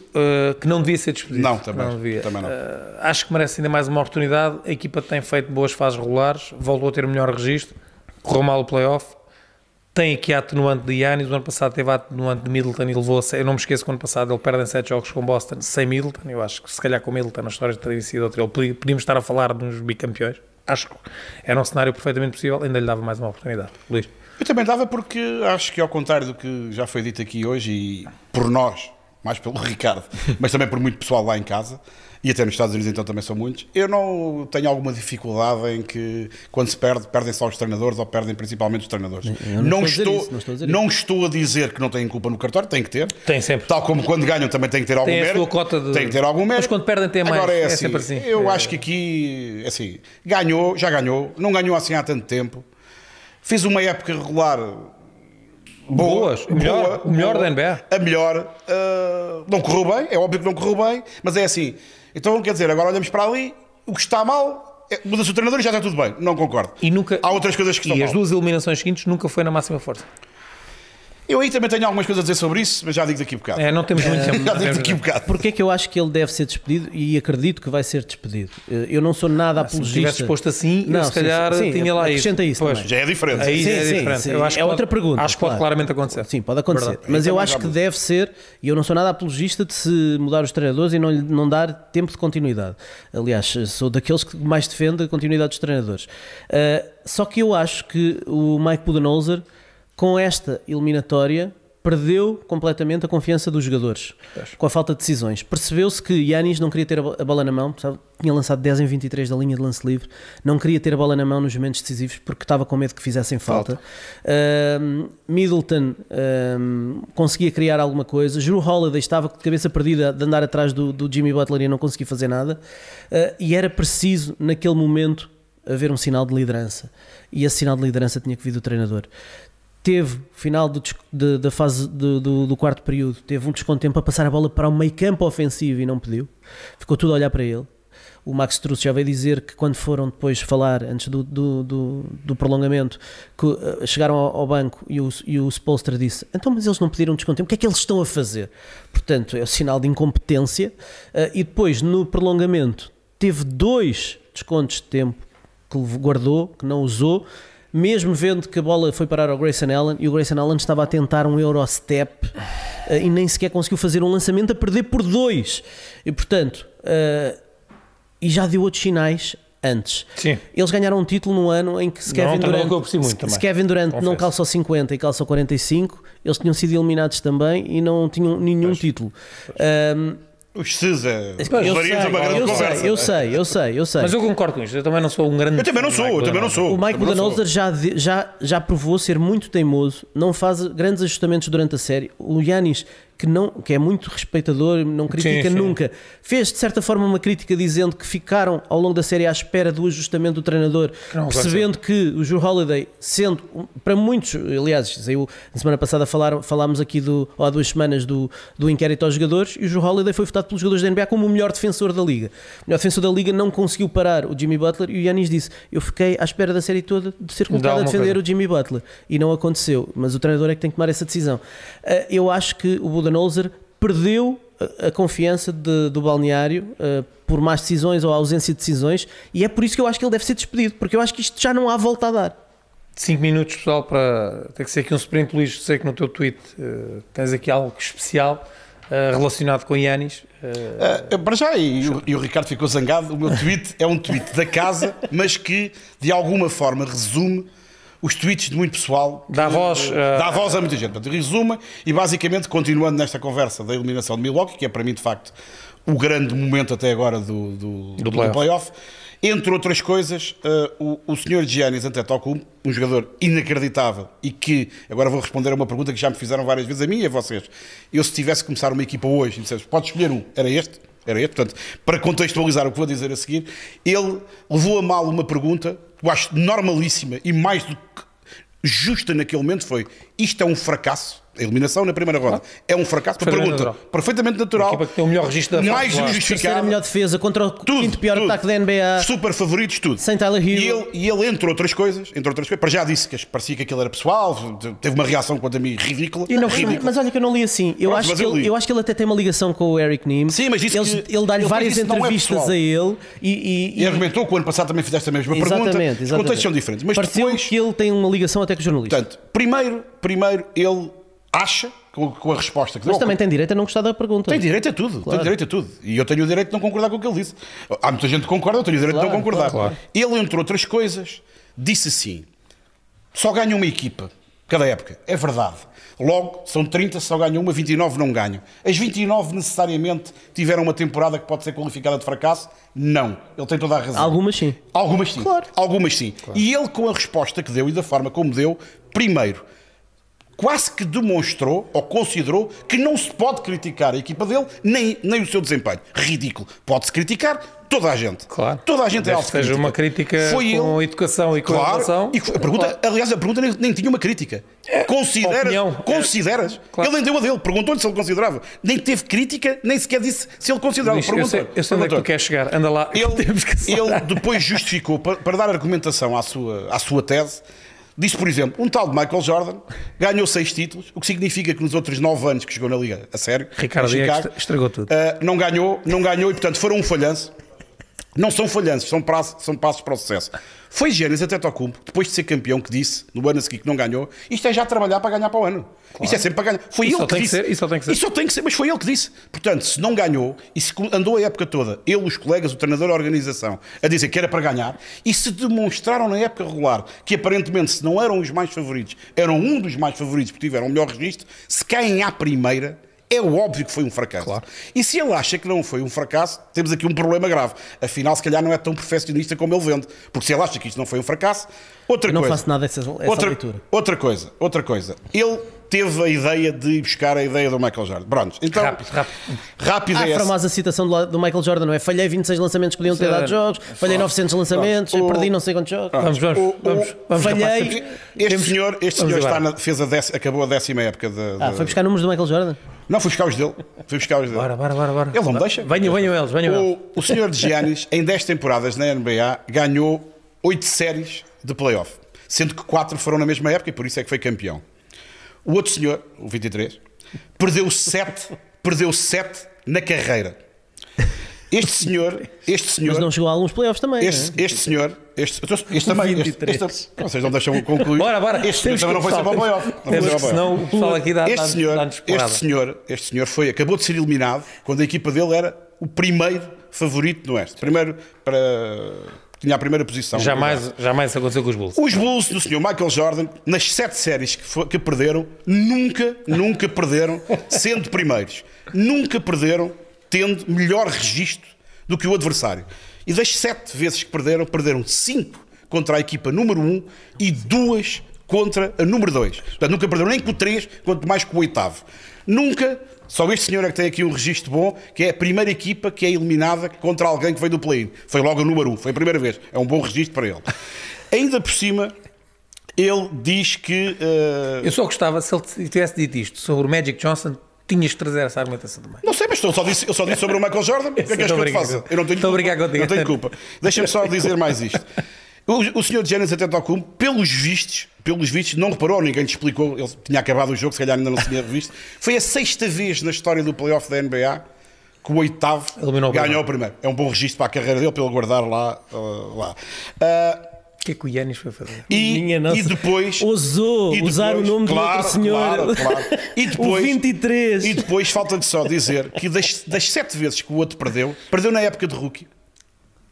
que não devia ser despedido. Não, também, devia. também não. Uh, acho que merece ainda mais uma oportunidade. A equipa tem feito boas fases regulares, voltou a ter o melhor registro, correu mal o playoff. Tem aqui a atenuante de Yannis. O ano passado teve a atenuante de Middleton e levou Eu não me esqueço que ano passado ele perde em 7 jogos com Boston sem Middleton. Eu acho que se calhar com Middleton a história teria sido outra. Ele podíamos estar a falar uns bicampeões. Acho que era um cenário perfeitamente possível. Ainda lhe dava mais uma oportunidade. Luís. Eu também dava porque acho que, ao contrário do que já foi dito aqui hoje, e por nós, mais pelo Ricardo, mas também por muito pessoal lá em casa, e até nos Estados Unidos então também são muitos, eu não tenho alguma dificuldade em que, quando se perde, perdem só os treinadores ou perdem principalmente os treinadores. Eu não estou a dizer isso, não estou a dizer não estou a dizer que não têm culpa no cartório, tem que ter. Tem sempre. Tal como quando ganham também tem que ter algum Tem a mérito. sua cota de- Tem que ter algum mérito. Mas quando perdem tem mais. Agora é, É assim, sempre assim. Eu É. acho que aqui, assim, ganhou, já ganhou, não ganhou assim há tanto tempo. Fez uma época regular boa, Boas. O melhor- boa, o melhor boa, da NBA. A melhor. ah, não correu bem, é óbvio que não correu bem, mas é assim. Então, quer dizer, agora olhamos para ali, o que está mal, é, muda-se o treinador e já está tudo bem. Não concordo. E nunca. Há outras coisas que E estão as mal. duas eliminações seguintes nunca foi na máxima força. Eu aí também tenho algumas coisas a dizer sobre isso, mas já digo daqui a bocado. É, não temos muito tempo. já digo daqui a bocado. Porquê é que eu acho que ele deve ser despedido e acredito que vai ser despedido? Eh, Eu não sou nada Ah, Se apologista. tivesse posto assim, eu Não, se calhar sim, sim, tinha lá acrescenta isso Pois. Já é diferente. Aí Sim, é sim, diferente. sim. Eu acho É outra pode- pergunta, Acho que pode claro. claramente acontecer. Sim, pode acontecer. Verdade. Mas eu também acho que deve ser, e eu não sou nada apologista de se mudar os treinadores e não, lhe- não dar tempo de continuidade. Aliás, sou daqueles que mais defende a continuidade dos treinadores. Ah, só que eu acho que o Mike Budenholzer, com esta eliminatória, perdeu completamente a confiança dos jogadores com a falta de decisões. Percebeu-se que Yanis não queria ter a bo- a bola na mão, sabe? tinha lançado 10 em 23 da linha de lance livre, não queria ter a bola na mão nos momentos decisivos porque estava com medo que fizessem falta. Ahm, Middleton conseguia criar alguma coisa, Drew Holiday estava de cabeça perdida de andar atrás do, do Jimmy Butler e não conseguia fazer nada, Ah, e era preciso naquele momento haver um sinal de liderança. E esse sinal de liderança tinha que vir do treinador. Teve, final do de- da fase do, do- do quarto período, teve um descontempo para passar a bola para o meio campo ofensivo e não pediu. Ficou tudo a olhar para ele. O Max Truss já veio dizer que quando foram depois falar, antes do, do, do- prolongamento, que uh, chegaram ao, ao banco e o, e o Spolstra disse: Então, mas eles não pediram descontempo, o que é que eles estão a fazer? Portanto, é o sinal de incompetência. Uh, e depois, no prolongamento, teve dois descontos de tempo que guardou, que não usou, mesmo vendo que a bola foi parar ao Grayson Allen e o Grayson Allen estava a tentar um Eurostep eh, e nem sequer conseguiu fazer um lançamento a perder por dois. E portanto, eh, e já deu outros sinais antes. Sim. Eles ganharam um título no ano em que se Kevin um treinador Durant, se- Kevin Durant não calçou 50 e calçou 45, eles tinham sido eliminados também e não tinham nenhum título. Ahm, Os CIS é. uma grande eu conversa. sei, eu sei, eu sei, eu sei. Mas eu concordo com isto. Eu também não sou um grande. Eu também não sou, eu também não sou. O sou. Budenholzer já, já, já provou ser muito teimoso, não faz grandes ajustamentos durante a série. O Yanis, que, não, que é muito respeitador, não critica sim. nunca, fez de certa forma uma crítica dizendo que ficaram ao longo da série à espera do ajustamento do treinador, não percebendo que o Drew Holiday, sendo para muitos, aliás, saiu, na semana passada falaram, falámos aqui do, ou há duas semanas do, do inquérito aos jogadores, e o Drew Holiday foi votado pelos jogadores da NBA como o melhor defensor da liga. O melhor defensor da liga não conseguiu parar o Jimmy Butler e o Yanis disse: Eu fiquei à espera da série toda de ser colocado a defender coisa. o Jimmy Butler e não aconteceu. Mas o treinador é que tem que tomar essa decisão. Ah, Eu acho que o Budenholzer perdeu a- confiança de- do balneário ah, por más decisões ou ausência de decisões e é por isso que eu acho que ele deve ser despedido, porque eu acho que isto já não há volta a dar. 5 minutos, pessoal, para. Tem que ser aqui um sprint, Luís. Sei que no teu tweet eh, tens aqui algo especial eh, relacionado com Yanis. Ah, para já, e o, e o Ricardo ficou zangado. O meu tweet é um tweet da casa, mas que de alguma forma resume os tweets de muito pessoal. Dá que, voz, eh, eh, dá voz a muita gente. Portanto, resuma e basicamente, continuando nesta conversa da eliminação de Milwaukee, que é para mim de facto o grande momento até agora do, do, do playoff. playoff. Entre outras coisas, eh, o, o senhor Giannis Antetokounmpo, um jogador inacreditável e que, agora vou responder a uma pergunta que já me fizeram várias vezes a mim e a vocês. Eu se tivesse que começar uma equipa hoje e dissesse, pode escolher um, era este? Era este, portanto, para contextualizar o que vou dizer a seguir, ele levou a mal uma pergunta, eu acho normalíssima e mais do que justa naquele momento foi, isto é um fracasso? A eliminação na primeira ronda é um fracasso? Uma pergunta natural. perfeitamente natural. A que tem o melhor registro da mais. Terceira justificável. melhor defesa contra o Tudo, quinto pior tudo. ataque da NBA. Super favoritos, tudo. Sem Tyler Hero. E ele, e ele, entre outras coisas, entre outras coisas, para já disse que parecia que aquilo era pessoal, teve uma reação quanto a mim ridícula. E não, ridícula. mas olha que eu não li assim. Eu, Pronto, acho que eu ele, eu acho que ele até tem uma ligação com o Eric Nim. Sim, mas disse Ele, que- ele dá-lhe várias é entrevistas pessoal. a ele e, e, E argumentou que o ano passado também fizeste a mesma pergunta. Exatamente, Os exatamente. contextos são diferentes. Mas Pareceu depois, que ele tem uma ligação até com o jornalista. portanto, primeiro, primeiro ele acha, com, a resposta que mas deu, também tem direito a não gostar da pergunta. Tem direito a tudo, tem direito a tudo. E eu tenho o direito de não concordar com o que ele disse. Há muita gente que concorda, eu tenho o direito de não Claro, concordar. claro. Ele, entre outras coisas, disse assim: só ganha uma equipa, cada época. É verdade. Logo, são 30, só ganham uma, 29 não ganham. As 29 necessariamente tiveram uma temporada que pode ser qualificada de fracasso? Não. Ele tem toda a razão. Algumas sim. Algumas sim. Claro. Algumas sim. E ele, com a resposta que deu e da forma como deu, primeiro, quase que demonstrou ou considerou que não se pode criticar a equipa dele nem, nem o seu desempenho. Ridículo. Pode-se criticar toda a gente. Claro. Toda a gente é Desde alvo que seja uma crítica com educação e com claro, educação. E a pergunta, aliás, a pergunta nem, nem tinha uma crítica. Consideras? opinião. Consideras? Claro. Ele nem deu a dele, perguntou-lhe se ele considerava. Nem teve crítica, nem sequer disse se ele considerava. Luís, eu sei, eu sei onde é que tu queres chegar. Anda lá. Ele, ele depois justificou, para, para dar argumentação à sua, à sua tese, disse, por exemplo, um tal de Michael Jordan ganhou seis títulos, o que significa que nos outros nove anos que jogou na Liga, a sério, Ricardo Chicago, estragou tudo. ah, não ganhou, não ganhou e, portanto, foram um falhanço. Não são falhanços, são, prazo- são passos para o sucesso. Foi Giannis Antetokounmpo, depois de ser campeão, que disse, no ano a seguir que não ganhou, isto é já trabalhar para ganhar para o ano. Isto é sempre para ganhar. Foi Isso ele que tem que disse. ser, isso tem que ser. Isso só tem que ser, mas foi ele que disse. Portanto, se não ganhou e se andou a época toda, ele, os colegas, o treinador, a organização, a dizer que era para ganhar, e se demonstraram na época regular que aparentemente, se não eram os mais favoritos, eram um dos mais favoritos porque tiveram o melhor registro, se caem à primeira. É óbvio que foi um fracasso. E se ele acha que não foi um fracasso, temos aqui um problema grave. Afinal, se calhar não é tão perfeccionista como ele vende. Porque se ele acha que isto não foi um fracasso, outra Eu não coisa. faço nada dessa, essa outra, leitura. outra coisa, outra coisa. Ele teve a ideia de ir buscar a ideia do Michael Jordan. Pronto, então. Rápido, rápido. Rápido Há é a famosa citação do, do Michael Jordan, não é? Falhei 26 lançamentos que podiam ter dado jogos, falhei 900 lançamentos, Pronto. O- perdi não sei quantos jogos. Vamos, vamos, O- o- vamos, vamos falhei. Este temos- senhor, este senhor está na, fez a décima, acabou a décima época de, Ah, foi buscar números do Michael Jordan? Não, fui buscar os dele. Fui buscar os dele. Bora, bora, bora, bora. Ele não me deixa. Venham, venham eles, venham eles. O, o senhor Giannis, em 10 temporadas na NBA, ganhou 8 séries de playoff, sendo que 4 foram na mesma época e por isso é que foi campeão. O outro senhor, o 23, perdeu 7, perdeu 7 na carreira. Este senhor, este senhor, Mas não chegou a alguns playoffs também. este, não é? este senhor, este, este também, este, 23. este- vocês não deixam concluir. Bora, bora. Este senhor também não foi sempre ao playoff. Não foi Temos senão o pessoal aqui dá, Este dá-nos- senhor, este senhor, este senhor foi, acabou de ser eliminado quando a equipa dele era o primeiro favorito no Oeste. Primeiro para. Tinha a primeira posição. Jamais, jamais isso aconteceu com os Bulls. Os Bulls do Sr. Michael Jordan, nas sete séries que, fo- que perderam, nunca, nunca perderam sendo primeiros. Nunca perderam tendo melhor registro do que o adversário. E das sete vezes que perderam, perderam cinco contra a equipa número um e duas contra a número dois. Portanto, nunca perderam nem com o três, quanto mais com o oitavo. Nunca, só este senhor é que tem aqui um registro bom, que é a primeira equipa que é eliminada contra alguém que veio do play-in. Foi logo o número um, foi a primeira vez. É um bom registro para ele. Ainda por cima, ele diz que. eh, Eu só gostava, se ele tivesse dito isto sobre o Magic Johnson, tinhas de trazer essa argumentação também. Não sei, mas eu só disse, eu só disse sobre o Michael Jordan. O que é que és que eu te faça? Eu não tenho Estou culpa. contigo. Não tenho culpa. Deixa-me só dizer mais isto. O, o senhor Giannis Antetokounmpo, pelos vistos, pelos vistos, não reparou, ninguém lhe explicou, ele tinha acabado o jogo, se calhar ainda não se tinha revisto. Foi a sexta vez na história do playoff da NBA que o oitavo Eliminou ganhou o primeiro. É um bom registro para a carreira dele, para ele guardar lá. ah, lá. Ah, O que é que o Yannis foi fazer? e, Minha nossa. e depois Ousou e usar o nome claro, do outro senhor. Claro, claro. E depois, o 23. E depois falta-lhe só dizer que das, das sete vezes que o outro perdeu, perdeu na época de rookie.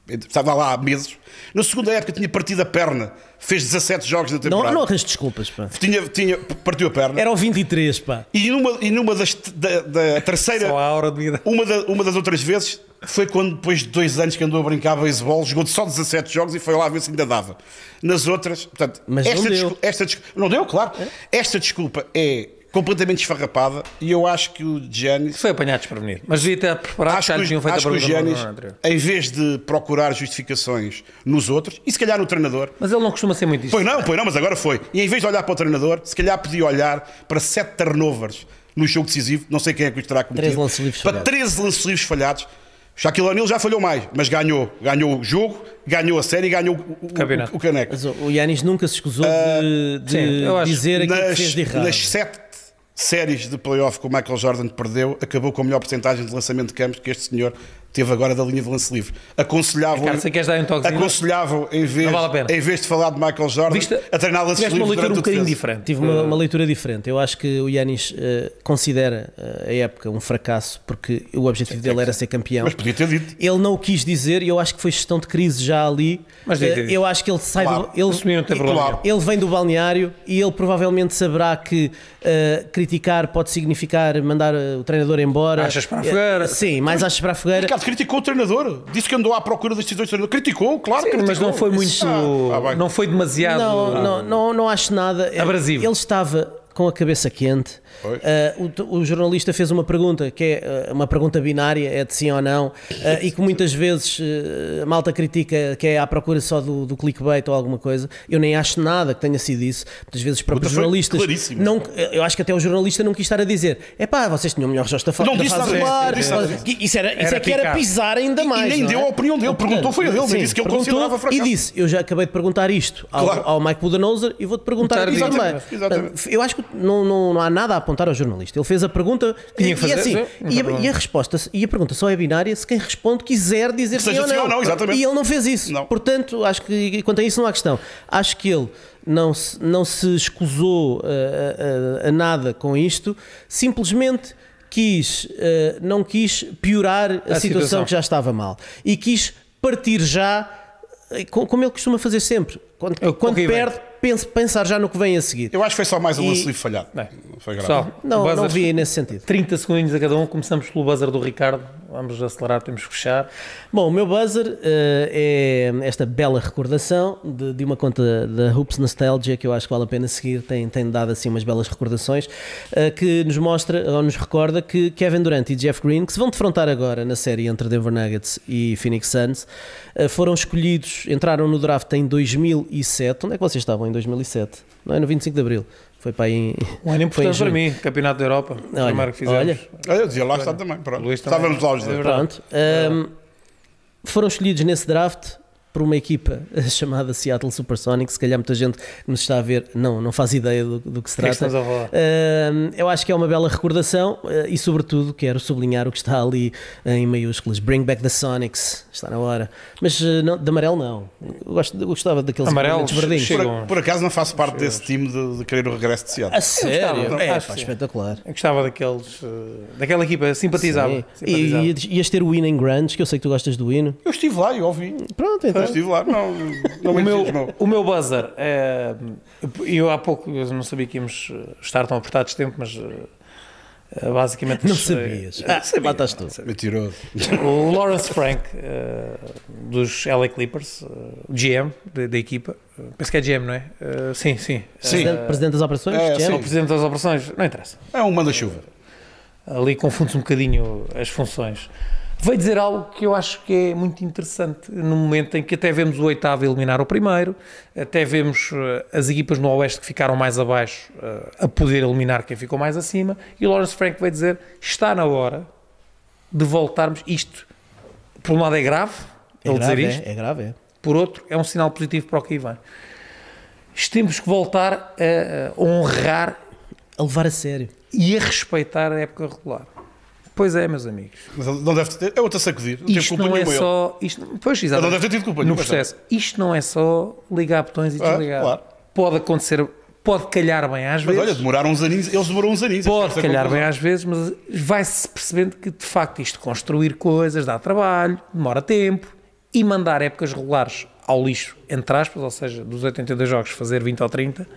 estava lá há meses. Na segunda época tinha partido a perna, fez 17 jogos na Não, temporada. não arranjes desculpas, pá. Tinha, tinha, partiu a perna. Era o 23, pá. E numa, e numa das da, da terceira, Só a aura de vida. uma, da- uma das outras vezes foi quando, depois de dois anos que andou a brincar beisebol, jogou só 17 jogos e foi lá ver se ainda dava. Nas outras, portanto, Mas não esta, deu. desculpa, esta não deu, claro. Esta desculpa é completamente esfarrapada e eu acho que o Giannis Foi apanhado desprevenido. Mas devia ter preparado, Acho que, tinham o- feito a acho que o Giannis, em vez de procurar justificações nos outros, e se calhar no treinador, Mas ele não costuma ser muito isto. Pois não, pois não, mas agora foi. E em vez de olhar para o treinador, se calhar podia olhar para sete turnovers no jogo decisivo, não sei quem é que os terá cometido. 13 lance-livres Para falhados. 13 lance-livres falhados. Shaquille O'Neal já falhou mais, mas ganhou. Ganhou o jogo, ganhou a série e ganhou o, o, Campeonato. o, o caneco. Mas o Yanis nunca se escusou de, de sim, dizer aquilo que Nas, fez de errado. nas sete séries de playoff que o Michael Jordan perdeu, acabou com a melhor porcentagem de lançamento de campos que este senhor teve agora da linha de lance livre. Aconselhavam, Ricardo, se queres dar um toquezinho? aconselhavam em vez, Não vale a pena. em vez de falar de Michael Jordan, Viste? a treinar lances Tiveste uma livres leitura um bocadinho diferente. Tive uma, uma leitura diferente. Eu acho que o Yanis eh, considera eh, a época um fracasso porque o objetivo dele era ser campeão. Mas podia ter dito. Ele não o quis dizer e eu acho que foi gestão de crise já ali. Mas Eh, dito. eu acho que ele sai Claro. do. Ele, claro. ele vem do balneário e ele provavelmente saberá que eh, criticar pode significar mandar eh, o treinador embora. Achas para a Eh, fogueira. Sim, mais achas para a fogueira. Criticou o treinador. Disse que andou à procura das decisões do treinador. Criticou, claro. Sim, criticou. mas não foi muito. Ah, ah, não foi demasiado. Não, não, não, não acho nada. Abrasivo. Ele estava com a cabeça quente. Ah, o, o jornalista fez uma pergunta que é ah, uma pergunta binária, é de sim ou não, ah, e que muitas vezes ah, a malta critica que é à procura só do, do clickbait ou alguma coisa. Eu nem acho nada que tenha sido isso. Muitas vezes os próprios jornalistas. Não, eu acho que até o jornalista não quis estar a dizer: é pá, vocês tinham melhor resposta fa Não disse nada regular." disso, não disse nada Isso, era, isso Era é que era pisar ainda mais. nem não deu é? a opinião dele. Perguntou, foi a dele, mas Sim, disse que ele considerava fracasso. E disse: Eu já acabei de perguntar isto ao, Claro. ao Mike Budenholzer e vou-te perguntar aqui também. Eu acho que não, não, não há nada a apontar ao jornalista. Ele fez a pergunta Tinha e, que fazer, e assim, e, a, problema. e a resposta e a pergunta só é binária se quem responde quiser dizer sim ou sim não. ou não, exatamente. E ele não fez isso. Não. Portanto, acho que quanto a isso não há questão. Acho que ele não se, não se escusou a, a- a nada com isto, simplesmente quis, eh, não quis piorar a, A situação, situação. que já estava mal e quis partir já, eh, co- como ele costuma fazer sempre. Quando, É quando perde, pense- pensar já no que vem a seguir. Eu acho que foi só mais um E- lance livre falhado. Bem, Não foi grave. Pessoal, Não, não buzzers, vi nesse sentido. 30 segundinhos a cada um. Começamos pelo buzzer do Ricardo. Vamos acelerar, temos que fechar. Bom, o meu buzzer eh, é esta bela recordação de, de uma conta da Hoops Nostalgia que eu acho que vale a pena seguir. Tem, tem dado assim umas belas recordações eh, que nos mostra ou nos recorda que Kevin Durant e Jeff Green, que se vão defrontar agora na série entre Denver Nuggets e Phoenix Suns, eh, foram escolhidos, entraram no draft em 2007. Onde é que vocês estavam em 2007? Não é no 25 de Abril. Foi para aí. em- Um ano importante para mim. Campeonato da Europa. Olha, primeiro que fizemos. olha. Eu dizia lá está também. Pronto. Luís também. Estávamos lá os É dois. Pronto. Ahm, foram escolhidos nesse draft por uma equipa chamada Seattle Supersonics. Se calhar muita gente que nos está a ver não, não faz ideia do, do que se é que trata. estamos a falar? Ahm, eu acho que é uma bela recordação eh, e, sobretudo, quero sublinhar o que está ali em maiúsculas: Bring back the Sonics. Está na hora. Mas eh, não, de amarelo, não. Eu, gosto, eu gostava daqueles Amarelo, equipamentos verdinhos. Por, por acaso não faço parte desse time de, de querer o regresso de Seattle. A sério? gostava, É, acho pá, espetacular. Eu gostava daqueles. eh, daquela equipa. Simpatizava. Sim. simpatizava. E, e ias ter o hino em grandes, que eu sei que tu gostas do hino. Eu estive lá e ouvi. Pronto, então. Eu estive lá. Não, não O me meu, entusiasmou. o meu buzzer é. Eu há pouco eu não sabia que íamos estar tão apertados de tempo, mas eh, basicamente. Não eh, sabias. Ah, sabia, lá estás tu. não. Mentiroso. O Lawrence Frank, eh, dos LA Clippers, eh, GM da, equipa, penso que é GM, não é? Sim, sim. Sim. Presidente, presidente das operações? É, Jerry? sim. O presidente das operações, não interessa. É um manda-chuva. Ali confunde-se um bocadinho as funções. Veio dizer algo que eu acho que é muito interessante no momento em que até vemos o oitavo eliminar o primeiro, até vemos eh, as equipas no Oeste que ficaram mais abaixo eh, a poder eliminar quem ficou mais acima, e o Lawrence Frank vai dizer: está na hora de voltarmos. Isto, por um lado, é grave, É ele grave, dizer isto, é, é grave, é. por outro, é um sinal positivo para o que vem. Temos que voltar a, a honrar A levar a sério. e a respeitar a época regular. Pois é, meus amigos. Mas não deve ter. É outro a sacudir. Não Isto não é nenhuma só. Isto, pois, Ele não exatamente. deve ter tido culpa no nenhuma. processo. Isto não é só ligar botões e Ah, desligar. claro. Pode acontecer, pode calhar bem às Mas vezes. olha, demoraram uns aninhos. Eles demoraram uns aninhos. pode é calhar conclusão. bem às vezes, mas vai-se percebendo que de facto isto construir coisas dá trabalho, demora tempo e mandar épocas regulares ao lixo, entre aspas, ou seja, dos 82 jogos fazer 20 ou 30,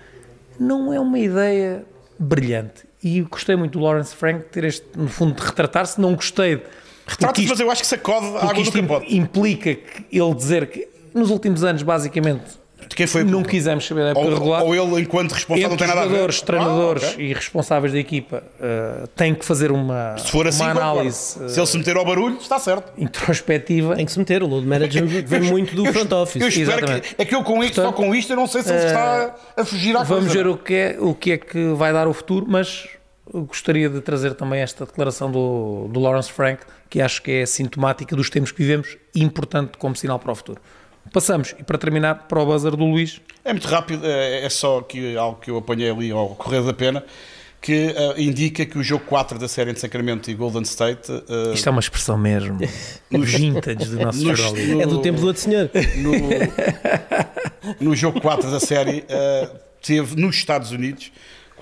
não é uma ideia brilhante. E gostei muito do Lawrence Frank ter este, no fundo, de retratar-se. Não gostei. Retrata-se, mas eu acho que sacode a água do capote. implica que ele dizer que nos últimos anos, basicamente, De quem foi? não quisemos saber da época ou, regular. ou ele, enquanto responsável, não tem nada a ver. jogadores, treinadores Ah, ok. e responsáveis da equipa uh, têm que fazer uma, Se for assim, uma análise uh, se ele se meter ao barulho, está certo. introspectiva. Tem que se meter, o load management vem muito do Eu- front office. Eu espero Exatamente. que, é que eu com isto, só Portanto, com isto, eu não sei se ele está a fugir à Vamos coisa. ver o que, é, o que é que vai dar o futuro, mas gostaria de trazer também esta declaração do, do Lawrence Frank, que acho que é sintomática dos tempos que vivemos e importante como sinal para o futuro. Passamos, e para terminar, para o buzzer do Luís. É muito rápido, é é só que, algo que eu apanhei ali ao correr da pena, que eh, indica que o jogo 4 da série entre Sacramento e Golden State eh, Isto é uma expressão mesmo vintage do nosso Nos- Euroleague. É do tempo do outro senhor. no, no jogo 4 da série eh, teve nos Estados Unidos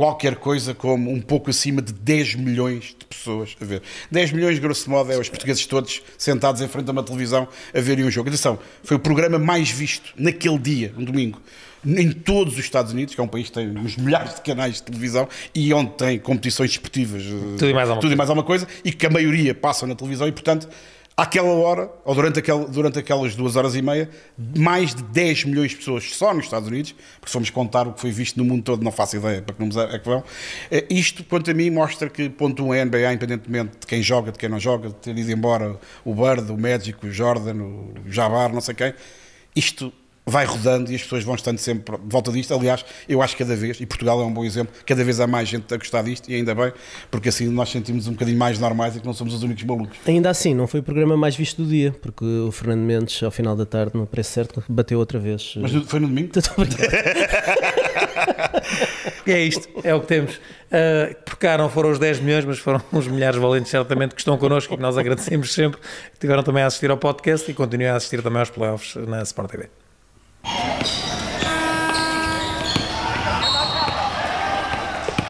qualquer coisa como um pouco acima de 10 milhões de pessoas a ver. 10 milhões, grosso modo, é os portugueses todos sentados em frente a uma televisão a verem um jogo. Atenção, foi o programa mais visto naquele dia, um domingo, em todos os Estados Unidos, que é um país que tem uns milhares de canais de televisão e onde tem competições desportivas, eh, Tudo e mais alguma tudo e mais alguma coisa, e que a maioria passam na televisão e, portanto, àquela hora, ou durante, aquel, durante aquelas duas horas e meia, mais de 10 milhões de pessoas só nos Estados Unidos, porque se formos contar o que foi visto no mundo todo, não faço ideia para que números é que vão. Eh, Isto, quanto a mim, mostra que, ponto um, é a NBA, independentemente de quem joga, de quem não joga, de ter ido embora o Bird, o Magic, o Jordan, o Jabbar, não sei quem, isto vai rodando e as pessoas vão estando sempre de volta disto. Aliás, eu acho que cada vez, e Portugal é um bom exemplo, cada vez há mais gente a gostar disto, e ainda bem, porque assim nós sentimos um bocadinho mais normais e que não somos os únicos malucos. Ainda assim, não foi o programa mais visto do dia, porque o Fernando Mendes, ao final da tarde, no preço certo, bateu outra vez. Mas no- foi no domingo? Estou a brincar. É isto, é o que temos. Uh, por cá não foram os 10 milhões, mas foram os milhares valentes, certamente, que estão connosco e que nós agradecemos sempre, que tiveram também a assistir ao podcast e continuem a assistir também aos playoffs na Sport TV. you